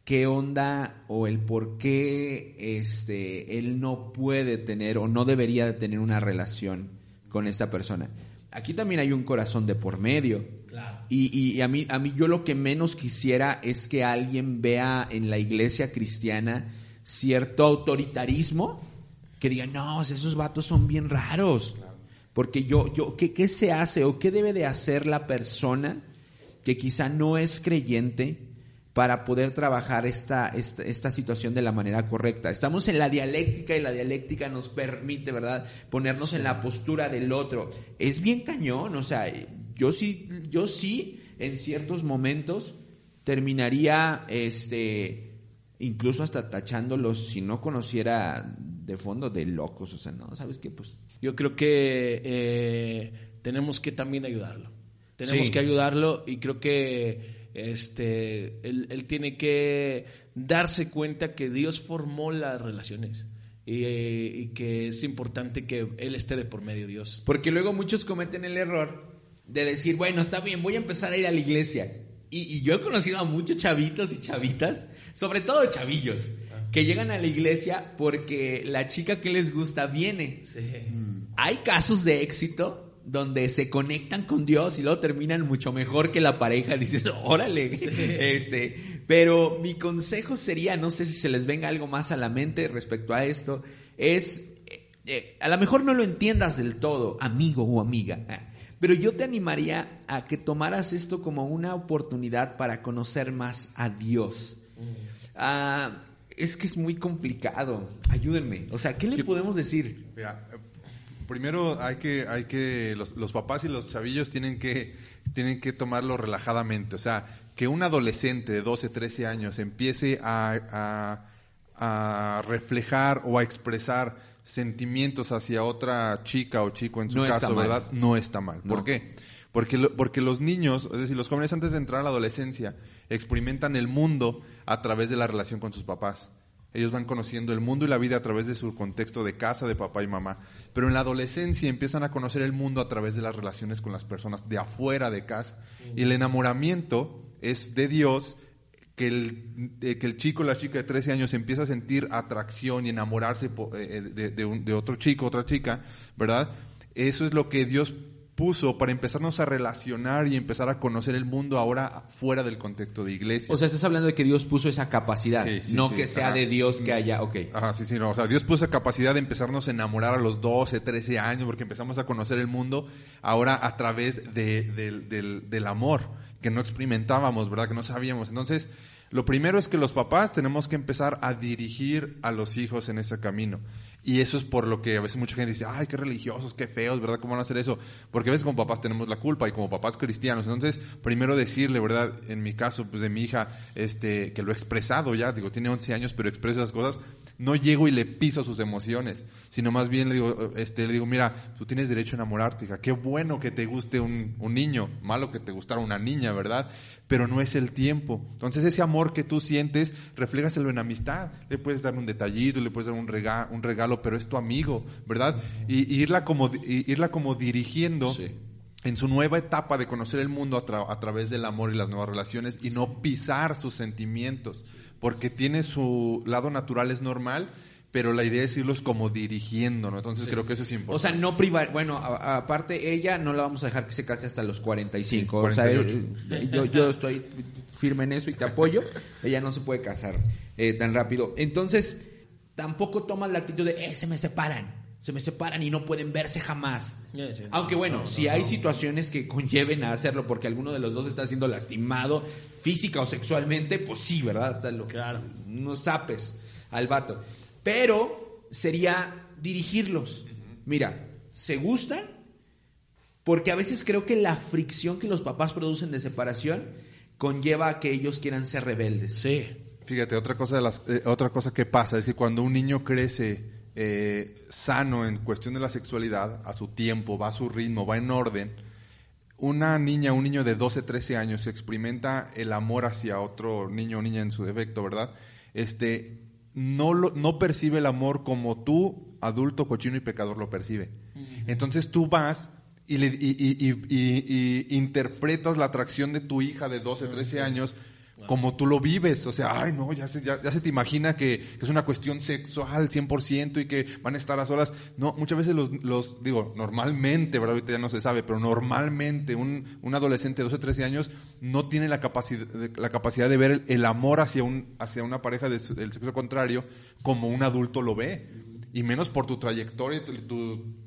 qué onda o el por qué este, él no puede tener o no debería de tener una relación con esta persona. Aquí también hay un corazón de por medio. Y, y a, mí, a mí yo lo que menos quisiera es que alguien vea en la iglesia cristiana cierto autoritarismo que diga, no, esos vatos son bien raros. Porque yo, yo, ¿qué, ¿qué se hace o qué debe de hacer la persona? que quizá no es creyente para poder trabajar esta, esta, esta, situación de la manera correcta. Estamos en la dialéctica y la dialéctica nos permite, ¿verdad?, ponernos en la postura del otro. Es bien cañón, o sea, yo sí, yo sí, en ciertos momentos, terminaría, este, incluso hasta tachándolos, si no conociera de fondo, de locos, o sea, no, ¿sabes qué? Pues... Yo creo que eh, tenemos que también ayudarlo tenemos que ayudarlo y creo que este él, él, tiene que darse cuenta que Dios formó las relaciones. Y, y, que es importante que Él esté de por medio de Dios. Porque luego muchos cometen el error de decir, bueno, está bien, voy a empezar a ir a la iglesia. Y, y yo he conocido a muchos chavitos y chavitas, sobre todo chavillos, ah. que llegan a la iglesia porque la chica que les gusta viene. Sí. Hay casos de éxito donde se conectan con Dios y luego terminan mucho mejor que la pareja. Dices, órale. Este, pero mi consejo sería, no sé si se les venga algo más a la mente respecto a esto, es, eh, eh, a lo mejor no lo entiendas del todo, amigo o amiga, eh, pero yo te animaría a que tomaras esto como una oportunidad para conocer más a Dios. Ah, es que es muy complicado. Ayúdenme. O sea, ¿qué le podemos decir? Mira, primero hay que, hay que, los, los, papás y los chavillos tienen que, tienen que tomarlo relajadamente. O sea, que un adolescente de 12, 13 años empiece a, a, a reflejar o a expresar sentimientos hacia otra chica o chico en su no caso, ¿verdad? No está mal. ¿Por qué? Porque, lo- porque los niños, es decir, los jóvenes antes de entrar a la adolescencia, experimentan el mundo a través de la relación con sus papás. Ellos van conociendo el mundo y la vida a través de su contexto de casa, de papá y mamá. Pero en la adolescencia empiezan a conocer el mundo a través de las relaciones con las personas de afuera de casa. Y el enamoramiento es de Dios que el, eh, que el chico o la chica de 13 años empieza a sentir atracción y enamorarse po- eh, de, de un- de otro chico, otra chica, ¿verdad? Eso es lo que Dios puso para empezarnos a relacionar y empezar a conocer el mundo ahora fuera del contexto de iglesia. O sea, estás hablando de que Dios puso esa capacidad, Sí, sí, no sí, que sea ajá. de Dios que haya, ok. Ajá, sí, sí, no. O sea, Dios puso esa capacidad de empezarnos a enamorar a los 12, 13 años, porque empezamos a conocer el mundo ahora a través de- del- del, del amor, que no experimentábamos, ¿verdad? Que no sabíamos. Entonces, lo primero es que los papás tenemos que empezar a dirigir a los hijos en ese camino. Y eso es por lo que a veces mucha gente dice, ay, qué religiosos, qué feos, ¿verdad? ¿Cómo van a hacer eso? Porque a veces como papás tenemos la culpa y como papás cristianos. Entonces, primero decirle, ¿verdad? En mi caso, pues de mi hija, este, que lo he expresado ya, digo, tiene 11 años, pero expresa esas cosas. No llego y le piso sus emociones, sino más bien le digo, este, le digo, mira, tú tienes derecho a enamorarte. Qué bueno que te guste un, un niño, malo que te gustara una niña, ¿verdad? Pero no es el tiempo. Entonces ese amor que tú sientes, reflégaselo en amistad. Le puedes dar un detallito, le puedes dar un regalo, un regalo pero es tu amigo, ¿verdad? Y, y irla como, y irla como dirigiendo Sí. En su nueva etapa de conocer el mundo a, tra- a través del amor y las nuevas relaciones y no pisar sus sentimientos, porque tiene su lado natural, es normal, pero la idea es irlos como dirigiendo, ¿no? Entonces creo que eso es importante. O sea, no privar, bueno, aparte ella no la vamos a dejar que se case hasta los 45. Sí, O sea, 48. eh, yo, yo estoy firme en eso y te apoyo. Ella no se puede casar eh, tan rápido. Entonces, tampoco tomas la actitud de, eh, se me separan. Se me separan y no pueden verse jamás. Aunque bueno, No, si no, hay no. situaciones que conlleven a hacerlo porque alguno de los dos está siendo lastimado física o sexualmente, pues sí, ¿verdad? Hasta lo Claro. unos zapes al vato. Pero sería dirigirlos. Mira, ¿se gustan? Porque a veces creo que la fricción que los papás producen de separación conlleva a que ellos quieran ser rebeldes. Sí. Fíjate, otra cosa, de las, eh, otra cosa que pasa es que cuando un niño crece eh, sano en cuestión de la sexualidad, a su tiempo, va a su ritmo, va en orden, una niña, un niño de 12, 13 años experimenta el amor hacia otro niño o niña en su defecto, ¿verdad? Este, no, lo, no percibe el amor como tú, adulto, cochino y pecador, lo percibe. Entonces tú vas y, le, y, y- y- interpretas la atracción de tu hija de 12, 13 años como tú lo vives. O sea, ay, no, ya se, ya, ya se te imagina que, es una cuestión sexual 100% y que van a estar a solas. No, muchas veces los, los digo, normalmente, ¿verdad? Ahorita ya no se sabe, pero normalmente un, un adolescente de 12, 13 años no tiene la capacidad, la capacidad de ver el, amor hacia, un, hacia una pareja del sexo contrario como un adulto lo ve. Y menos por tu trayectoria y tu, tu.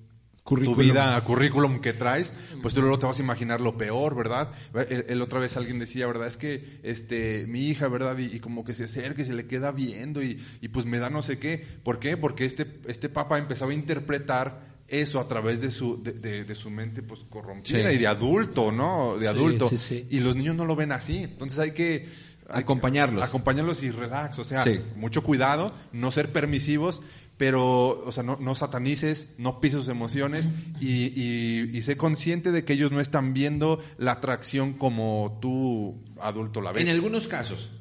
Tu vida, currículum que traes, pues tú luego te vas a imaginar lo peor, ¿verdad? El, el otra vez alguien decía, ¿verdad? Es que este mi hija, ¿verdad? Y, y como que se acerca y se le queda viendo y, y pues me da no sé qué. ¿Por qué? Porque este, este papá empezaba a interpretar eso a través de su, de, de- de su mente pues corrompida Sí. y de adulto, ¿no? De adulto. sí, sí. Y los niños no lo ven así. Entonces hay que... hay que Acompañarlos. Acompañarlos y relax, o sea, Sí. mucho cuidado, no ser permisivos, pero, o sea, no, no satanices, no pises sus emociones y, y, y sé consciente de que ellos no están viendo la atracción como tú, adulto, la ves. En algunos casos.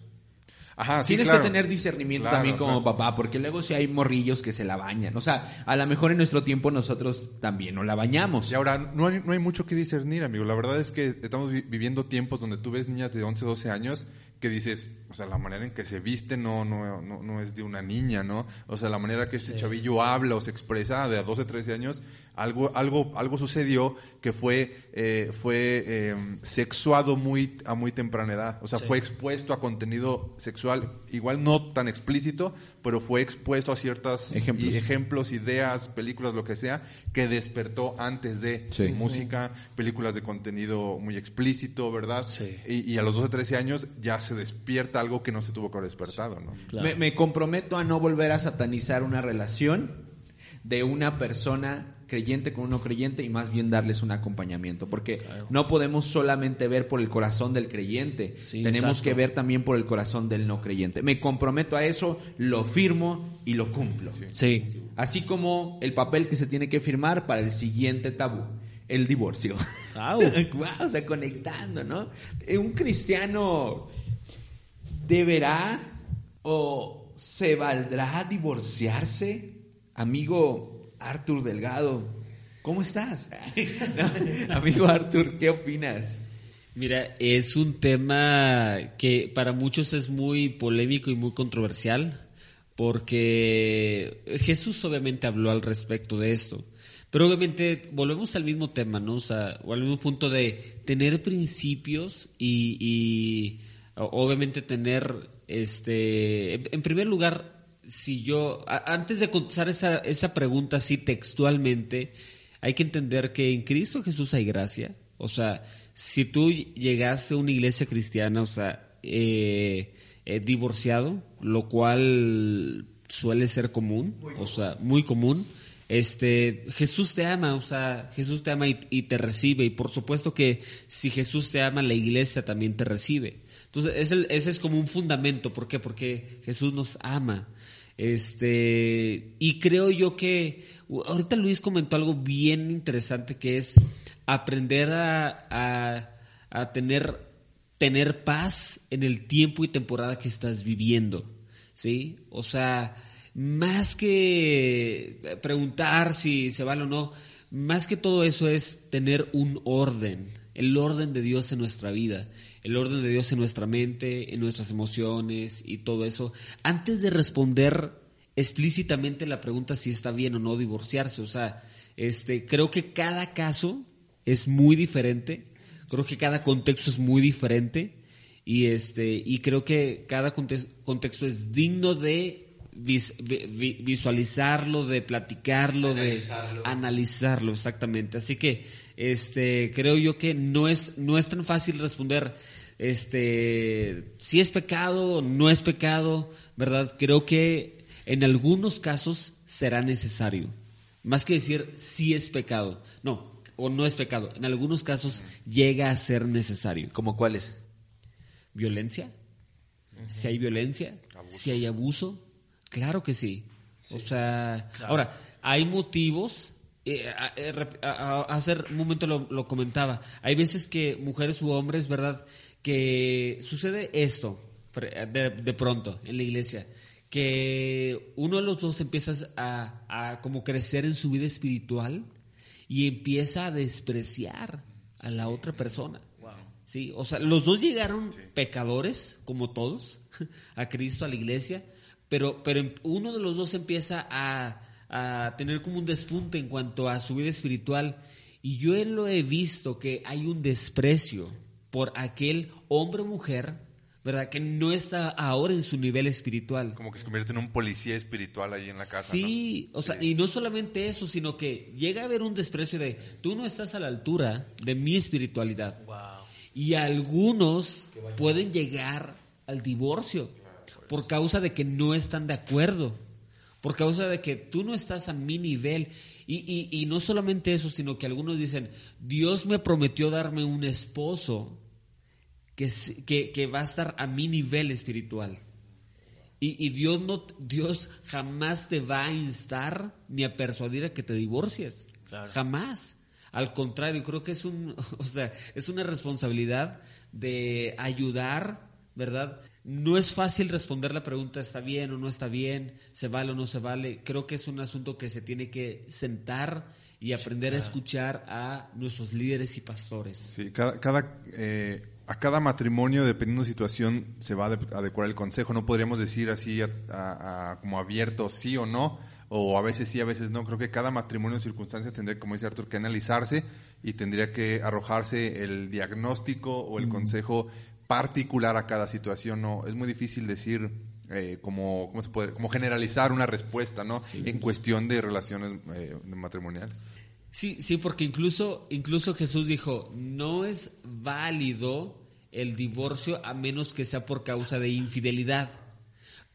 Ajá, sí, Tienes claro. que tener discernimiento Claro, también como claro. papá, porque luego si hay morrillos que se la bañan. O sea, a lo mejor en nuestro tiempo nosotros también no la bañamos. Y ahora, no hay, no hay mucho que discernir, amigo. La verdad es que estamos vi- viviendo tiempos donde tú ves niñas de 11, 12 años que dices, o sea, la manera en que se viste no, no, no, no es de una niña, ¿no? O sea, la manera que este chavillo habla o se expresa de a 12, 13 años, algo, algo, algo sucedió que fue, eh, fue eh, sexuado muy, a muy temprana edad. O sea, fue expuesto a contenido sexual, igual no tan explícito, pero fue expuesto a ciertas Ejemplos. y- ejemplos, ideas, películas, lo que sea, que despertó antes de Sí. música, películas de contenido muy explícito, ¿verdad? Sí. Y, y a los 12, 13 años ya se despierta algo que no se tuvo que haber despertado, ¿no? Claro. Me, me comprometo a no volver a satanizar una relación de una persona creyente con un no creyente y más bien darles un acompañamiento, porque no podemos solamente ver por el corazón del creyente, Sí, tenemos exacto. que ver también por el corazón del no creyente. Me comprometo a eso, lo firmo y lo cumplo. Sí. Así como el papel que se tiene que firmar para el siguiente tabú, el divorcio. Au. Guau, o sea, conectando, ¿no? Eh, Un cristiano deberá o se valdrá divorciarse, amigo Arthur Delgado. ¿Cómo estás? amigo Arthur, ¿qué opinas? Mira, es un tema que para muchos es muy polémico y muy controversial, porque Jesús obviamente habló al respecto de esto. Pero obviamente volvemos al mismo tema, ¿no? O sea, o al mismo punto de tener principios y, y obviamente tener, este, en primer lugar, si yo, a- antes de contestar esa, esa pregunta así textualmente, hay que entender que en Cristo Jesús hay gracia. O sea, si tú llegaste a una iglesia cristiana, o sea, eh, eh, divorciado, lo cual suele ser común, o sea, muy común. Este, Jesús te ama, o sea, Jesús te ama y, y te recibe. Y por supuesto que si Jesús te ama, la iglesia también te recibe. Entonces, ese es como un fundamento. ¿Por qué? Porque Jesús nos ama. Este, y creo yo que, ahorita Luis comentó algo bien interesante que es aprender a, a, tener, tener paz en el tiempo y temporada que estás viviendo. ¿Sí? O sea, más que preguntar si se vale o no, más que todo eso es tener un orden, el orden de Dios en nuestra vida, el orden de Dios en nuestra mente, en nuestras emociones y todo eso, antes de responder explícitamente la pregunta si está bien o no divorciarse. O sea, este, creo que cada caso es muy diferente, creo que cada contexto es muy diferente y este, y creo que cada context- contexto es digno de vis- vi- vi- visualizarlo, de platicarlo, de analizarlo, exactamente. Así que, este, creo yo que no es, no es tan fácil responder, este, si es pecado, no es pecado, ¿verdad? Creo que en algunos casos será necesario. Más que decir si es pecado. No, o no es pecado. En algunos casos llega a ser necesario. ¿Como cuáles? ¿Violencia? Si hay violencia, si hay abuso, claro que sí. O sea, ahora, hay motivos. eh, a- eh, hace un momento lo, lo comentaba. Hay veces que mujeres u hombres, ¿verdad? Que sucede esto de, de pronto en la iglesia. Que uno de los dos empieza a, a como crecer en su vida espiritual y empieza a despreciar a la otra persona. Sí, o sea, los dos llegaron pecadores, como todos, a Cristo, a la iglesia, pero, pero em- uno de los dos empieza a, a tener como un despunte en cuanto a su vida espiritual. Y yo lo he visto que hay un desprecio por aquel hombre o mujer, ¿verdad? Que no está ahora en su nivel espiritual. Como que se convierte en un policía espiritual ahí en la casa, Sí, o sea, y no solamente eso, sino que llega a haber un desprecio de tú no estás a la altura de mi espiritualidad. Y algunos pueden llegar al divorcio por causa de que no están de acuerdo, por causa de que tú no estás a mi nivel. Y, y, y no solamente eso, sino que algunos dicen, Dios me prometió darme un esposo que, que, que va a estar a mi nivel espiritual. Y, y Dios no, Dios jamás te va a instar ni a persuadir a que te divorcies. Jamás. Al contrario, creo que es un, o sea, es una responsabilidad de ayudar, ¿verdad? No es fácil responder la pregunta, ¿está bien o no está bien? ¿Se vale o no se vale? Creo que es un asunto que se tiene que sentar y aprender a escuchar a nuestros líderes y pastores. Sí, cada, cada, eh, a cada matrimonio, dependiendo de situación, se va a ade- adecuar el consejo. No podríamos decir así a- a- a- como abierto sí o no, o a veces sí, a veces no. Creo que cada matrimonio en circunstancias tendría, como dice Arthur, que analizarse y tendría que arrojarse el diagnóstico o el consejo particular a cada situación. No, es muy difícil decir eh, como, ¿cómo se puede? Como generalizar una respuesta, ¿no? En cuestión de relaciones eh, matrimoniales. Sí, sí, porque incluso, incluso Jesús dijo, no es válido el divorcio a menos que sea por causa de infidelidad.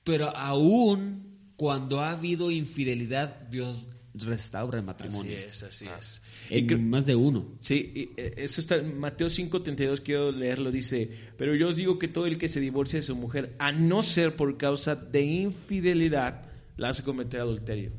Pero aún cuando ha habido infidelidad, Dios restaura el matrimonio. Así es, así es. En Y más de uno. Sí, y, eh, eso está en Mateo 5:32, quiero leerlo, dice, pero yo os digo que todo el que se divorcia de su mujer, a no ser por causa de infidelidad, la hace cometer adulterio.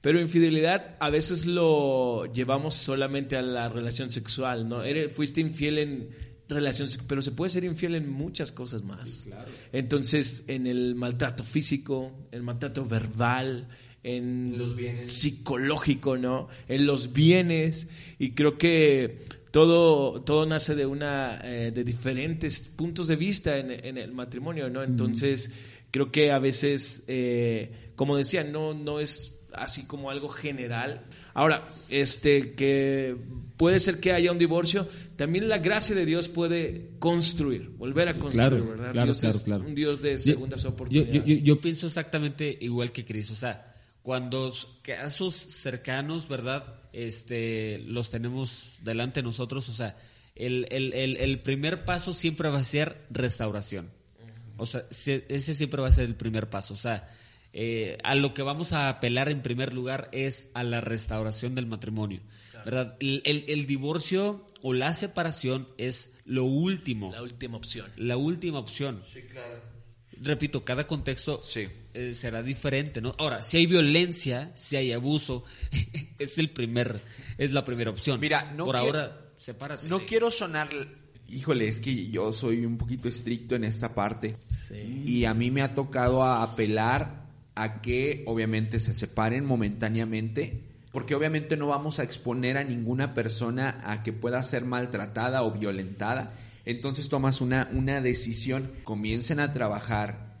Pero infidelidad a veces lo llevamos solamente a la relación sexual, ¿no? Eres, fuiste infiel en relación pero se puede ser infiel en muchas cosas más. Entonces, en el maltrato físico, el maltrato verbal, en Los bienes. psicológico, ¿no? En los bienes y creo que todo todo nace de una eh, de diferentes puntos de vista en, en el matrimonio, ¿no? Entonces creo que a veces, eh, como decía, no no es así como algo general. Ahora, este que puede ser que haya un divorcio, también la gracia de Dios puede construir, volver a construir, Claro, ¿verdad? claro, Dios claro, es claro. un Dios de segundas yo, oportunidades. yo, yo- yo pienso exactamente igual que Cris. O sea, cuando casos cercanos, ¿verdad? Este, los tenemos delante de nosotros. O sea, el, el, el, el primer paso siempre va a ser restauración. O sea, se- ese siempre va a ser el primer paso. O sea, eh, a lo que vamos a apelar en primer lugar es a la restauración del matrimonio. ¿Verdad? El, el- el divorcio o la separación es lo último la última opción. la última opción. Repito, cada contexto Sí. eh, será diferente, ¿no? Ahora, si hay violencia, si hay abuso, es el primer, es la primera opción. Mira, no por quiero- ahora, sepárate. No quiero sonar, híjole, es que yo soy un poquito estricto en esta parte. Y a mí me ha tocado a apelar a que obviamente se separen momentáneamente, porque obviamente no vamos a exponer a ninguna persona a que pueda ser maltratada o violentada. Entonces tomas una, una decisión, comiencen a trabajar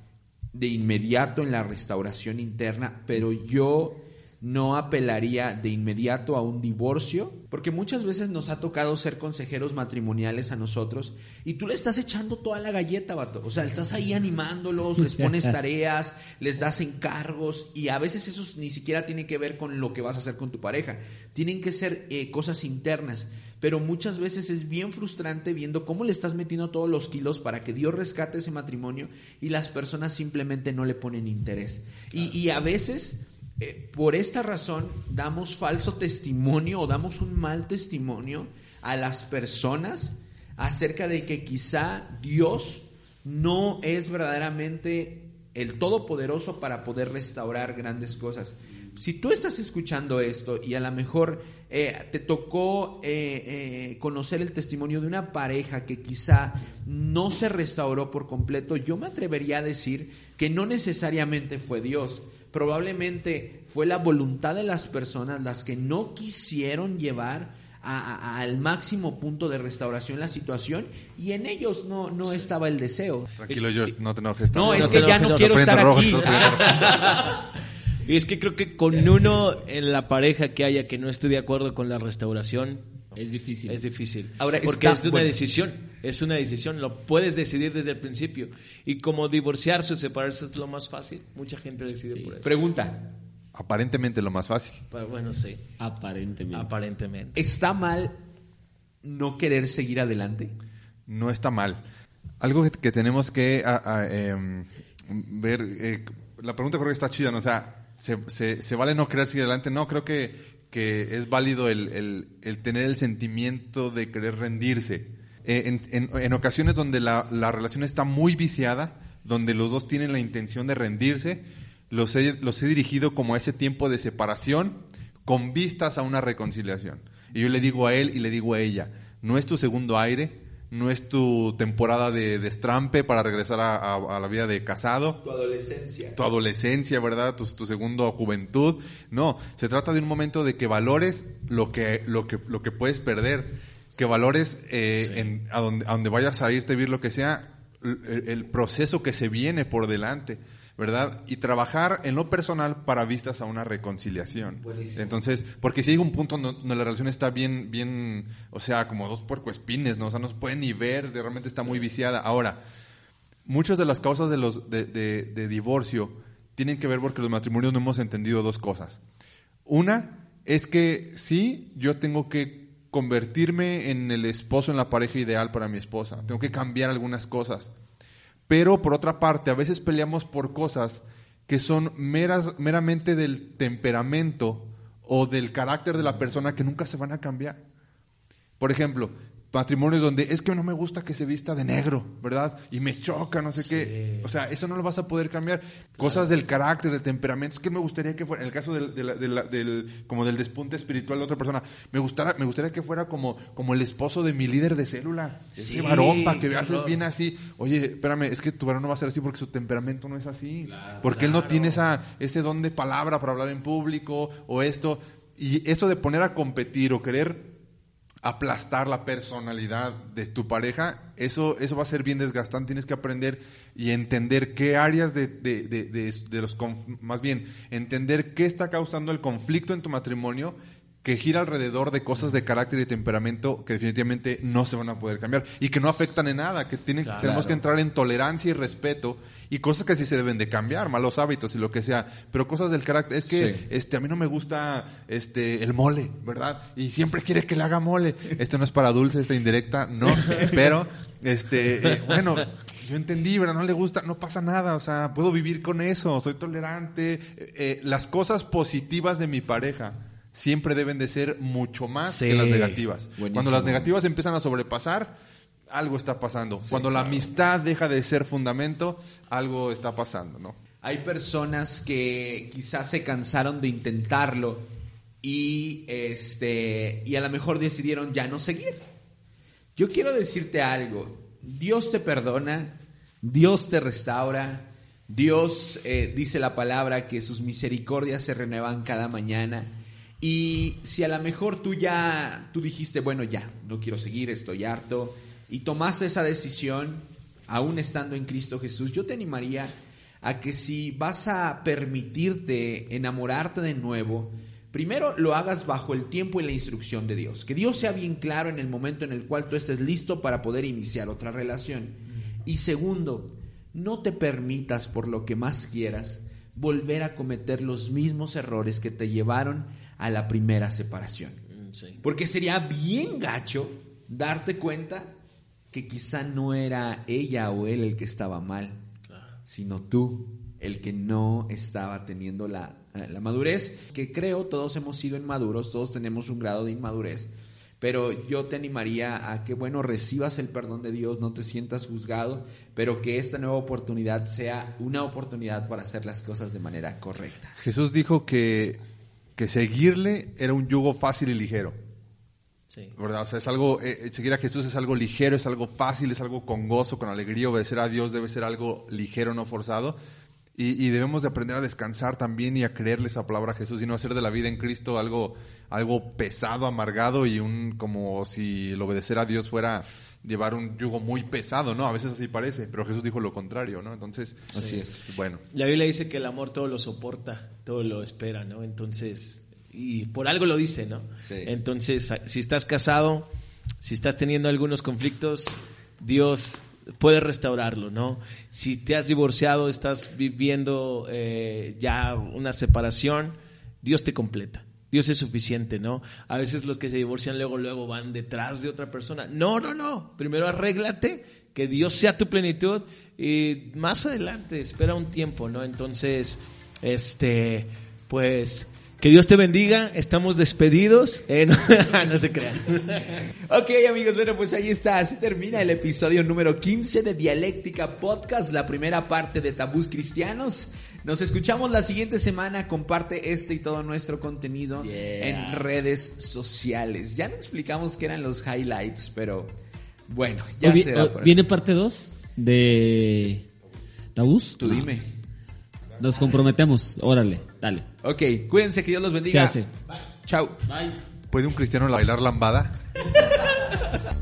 de inmediato en la restauración interna, pero yo no apelaría de inmediato a un divorcio, porque muchas veces nos ha tocado ser consejeros matrimoniales a nosotros y tú le estás echando toda la galleta, vato. O sea, estás ahí animándolos, les pones tareas, les das encargos y a veces eso ni siquiera tiene que ver con lo que vas a hacer con tu pareja. Tienen que ser eh, cosas internas, pero muchas veces es bien frustrante viendo cómo le estás metiendo todos los kilos para que Dios rescate ese matrimonio y las personas simplemente no le ponen interés. Y, y a veces eh, por esta razón damos falso testimonio o damos un mal testimonio a las personas acerca de que quizá Dios no es verdaderamente el todopoderoso para poder restaurar grandes cosas. Si tú estás escuchando esto y a lo mejor eh, te tocó eh, conocer el testimonio de una pareja que quizá no se restauró por completo, yo me atrevería a decir que no necesariamente fue Dios, probablemente fue la voluntad de las personas las que no quisieron llevar al máximo punto de restauración la situación y en ellos no, no estaba el deseo. Tranquilo, George, no te enojes. No, es que ya no quiero estar aquí. y es que creo que con uno en la pareja que haya que no esté de acuerdo con la restauración, es difícil. Es difícil. Ahora, porque es una decisión. Es una decisión. Lo puedes decidir desde el principio. Y como divorciarse o separarse es lo más fácil, mucha gente decide por eso. Pregunta. Aparentemente lo más fácil. Bueno, sí. Aparentemente. Aparentemente. ¿Está mal no querer seguir adelante? No está mal. Algo que, tenemos que em, ver. Eh, la pregunta creo que está chida, ¿no? O sea, ¿se, vale no querer seguir adelante? No, creo que que es válido el, tener el sentimiento de querer rendirse. Eh, en, ocasiones donde la, relación está muy viciada, donde los dos tienen la intención de rendirse, los he, los he dirigido como a ese tiempo de separación con vistas a una reconciliación. Y yo le digo a él y le digo a ella, no es tu segundo aire, no es tu temporada de destrampe para regresar a, la vida de casado. Tu adolescencia. Tu adolescencia, ¿verdad? Tu, tu segundo juventud. No, se trata de un momento de que valores lo que, lo que, lo que puedes perder, que valores eh, en, a, donde, a donde vayas a irte, vivir lo que sea, el proceso que se viene por delante. ¿Verdad? Y trabajar en lo personal para vistas a una reconciliación. Entonces, porque si hay un punto donde la relación está bien, bien, o sea, como dos puercoespines, ¿no? O sea, no se puede ni ver, realmente está muy viciada. Ahora, muchas de las causas de, los, de, de divorcio tienen que ver porque los matrimonios no hemos entendido dos cosas. Una es que sí, yo tengo que convertirme en el esposo, en la pareja ideal para mi esposa. Tengo que cambiar algunas cosas. Pero por otra parte, a veces peleamos por cosas que son meras, meramente del temperamento o del carácter de la persona que nunca se van a cambiar. Por ejemplo, matrimonios donde es que no me gusta que se vista de negro, ¿verdad? Y me choca, no sé qué. O sea, eso no lo vas a poder cambiar. Cosas del carácter, del temperamento. Es que me gustaría que fuera, en el caso del, del, como del despunte espiritual de otra persona, me, gustara, me gustaría que fuera como, como el esposo de mi líder de célula. Ese varón, para que veas, es bien así. Oye, espérame, es que tu varón no va a ser así porque su temperamento no es así. porque él no tiene esa, ese don de palabra para hablar en público o esto. Y eso de poner a competir o querer aplastar la personalidad de tu pareja, eso, eso va a ser bien desgastante. Tienes que aprender y entender qué áreas de, de, de, de los, más bien, entender qué está causando el conflicto en tu matrimonio que gira alrededor de cosas de carácter y temperamento que definitivamente no se van a poder cambiar y que no afectan en nada, que tienen, tenemos que entrar en tolerancia y respeto y cosas que sí se deben de cambiar, malos hábitos y lo que sea, pero cosas del carácter, es que este a mí no me gusta este el mole, ¿verdad? Y siempre quiere que le haga mole. Este no es para dulce, esta indirecta, no, pero este eh, bueno, yo entendí, ¿verdad? No le gusta, no pasa nada, o sea, puedo vivir con eso, soy tolerante, eh, eh, las cosas positivas de mi pareja siempre deben de ser mucho más que las negativas. Cuando las negativas empiezan a sobrepasar, algo está pasando. Cuando la amistad deja de ser fundamento, algo está pasando, ¿no? Hay personas que quizás se cansaron de intentarlo y este y a lo mejor decidieron ya no seguir. Yo quiero decirte algo. Dios te perdona, Dios te restaura, Dios eh, dice la palabra que sus misericordias se renuevan cada mañana. Y si a lo mejor tú ya, tú dijiste, bueno, ya, no quiero seguir, estoy harto, y tomaste esa decisión, aún estando en Cristo Jesús, yo te animaría a que si vas a permitirte enamorarte de nuevo, primero lo hagas bajo el tiempo y la instrucción de Dios. Que Dios sea bien claro en el momento en el cual tú estés listo para poder iniciar otra relación. Y segundo, no te permitas por lo que más quieras volver a cometer los mismos errores que te llevaron a la primera separación. Sí. Porque sería bien gacho darte cuenta que quizá no era ella o él el que estaba mal, sino tú el que no estaba teniendo la, eh, la madurez, que creo todos hemos sido inmaduros, todos tenemos un grado de inmadurez, pero yo te animaría a que, bueno, recibas el perdón de Dios, no te sientas juzgado, pero que esta nueva oportunidad sea una oportunidad para hacer las cosas de manera correcta. Jesús dijo que, que seguirle era un yugo fácil y ligero. Sí. ¿Verdad? O sea, es algo, eh, eh, seguir a Jesús es algo ligero, es algo fácil, es algo con gozo, con alegría. Obedecer a Dios debe ser algo ligero, no forzado. Y, y debemos de aprender a descansar también y a creerle esa palabra a Jesús y no hacer de la vida en Cristo algo, algo pesado, amargado y un, como si el obedecer a Dios fuera llevar un yugo muy pesado, ¿no? A veces así parece, pero Jesús dijo lo contrario, ¿no? Entonces, Así es. Bueno, La Biblia dice que el amor todo lo soporta, todo lo espera, ¿no? Entonces, y por algo lo dice, ¿no? Sí. Entonces, si estás casado, si estás teniendo algunos conflictos, Dios puede restaurarlo, ¿no? Si te has divorciado, estás viviendo eh, ya una separación, Dios te completa. Dios es suficiente, ¿no? A veces los que se divorcian luego, luego van detrás de otra persona. No, no, no. Primero arréglate, que Dios sea tu plenitud y más adelante espera un tiempo, ¿no? Entonces, este, pues, que Dios te bendiga. Estamos despedidos. Eh, no, no se crean. Ok amigos, bueno pues ahí está, así termina el episodio número 15 de Dialéctica Podcast, la primera parte de Tabús Cristianos. Nos escuchamos la siguiente semana, comparte este y todo nuestro contenido Yeah. en redes sociales. Ya no explicamos qué eran los highlights, pero bueno, ya O será o- por ahí. ¿Viene parte 2 de Tabús? Tú dime. Nos comprometemos. Órale, dale. Ok, cuídense, que Dios los Se bendiga. hace. Chao. Bye. ¿puede un cristiano bailar lambada?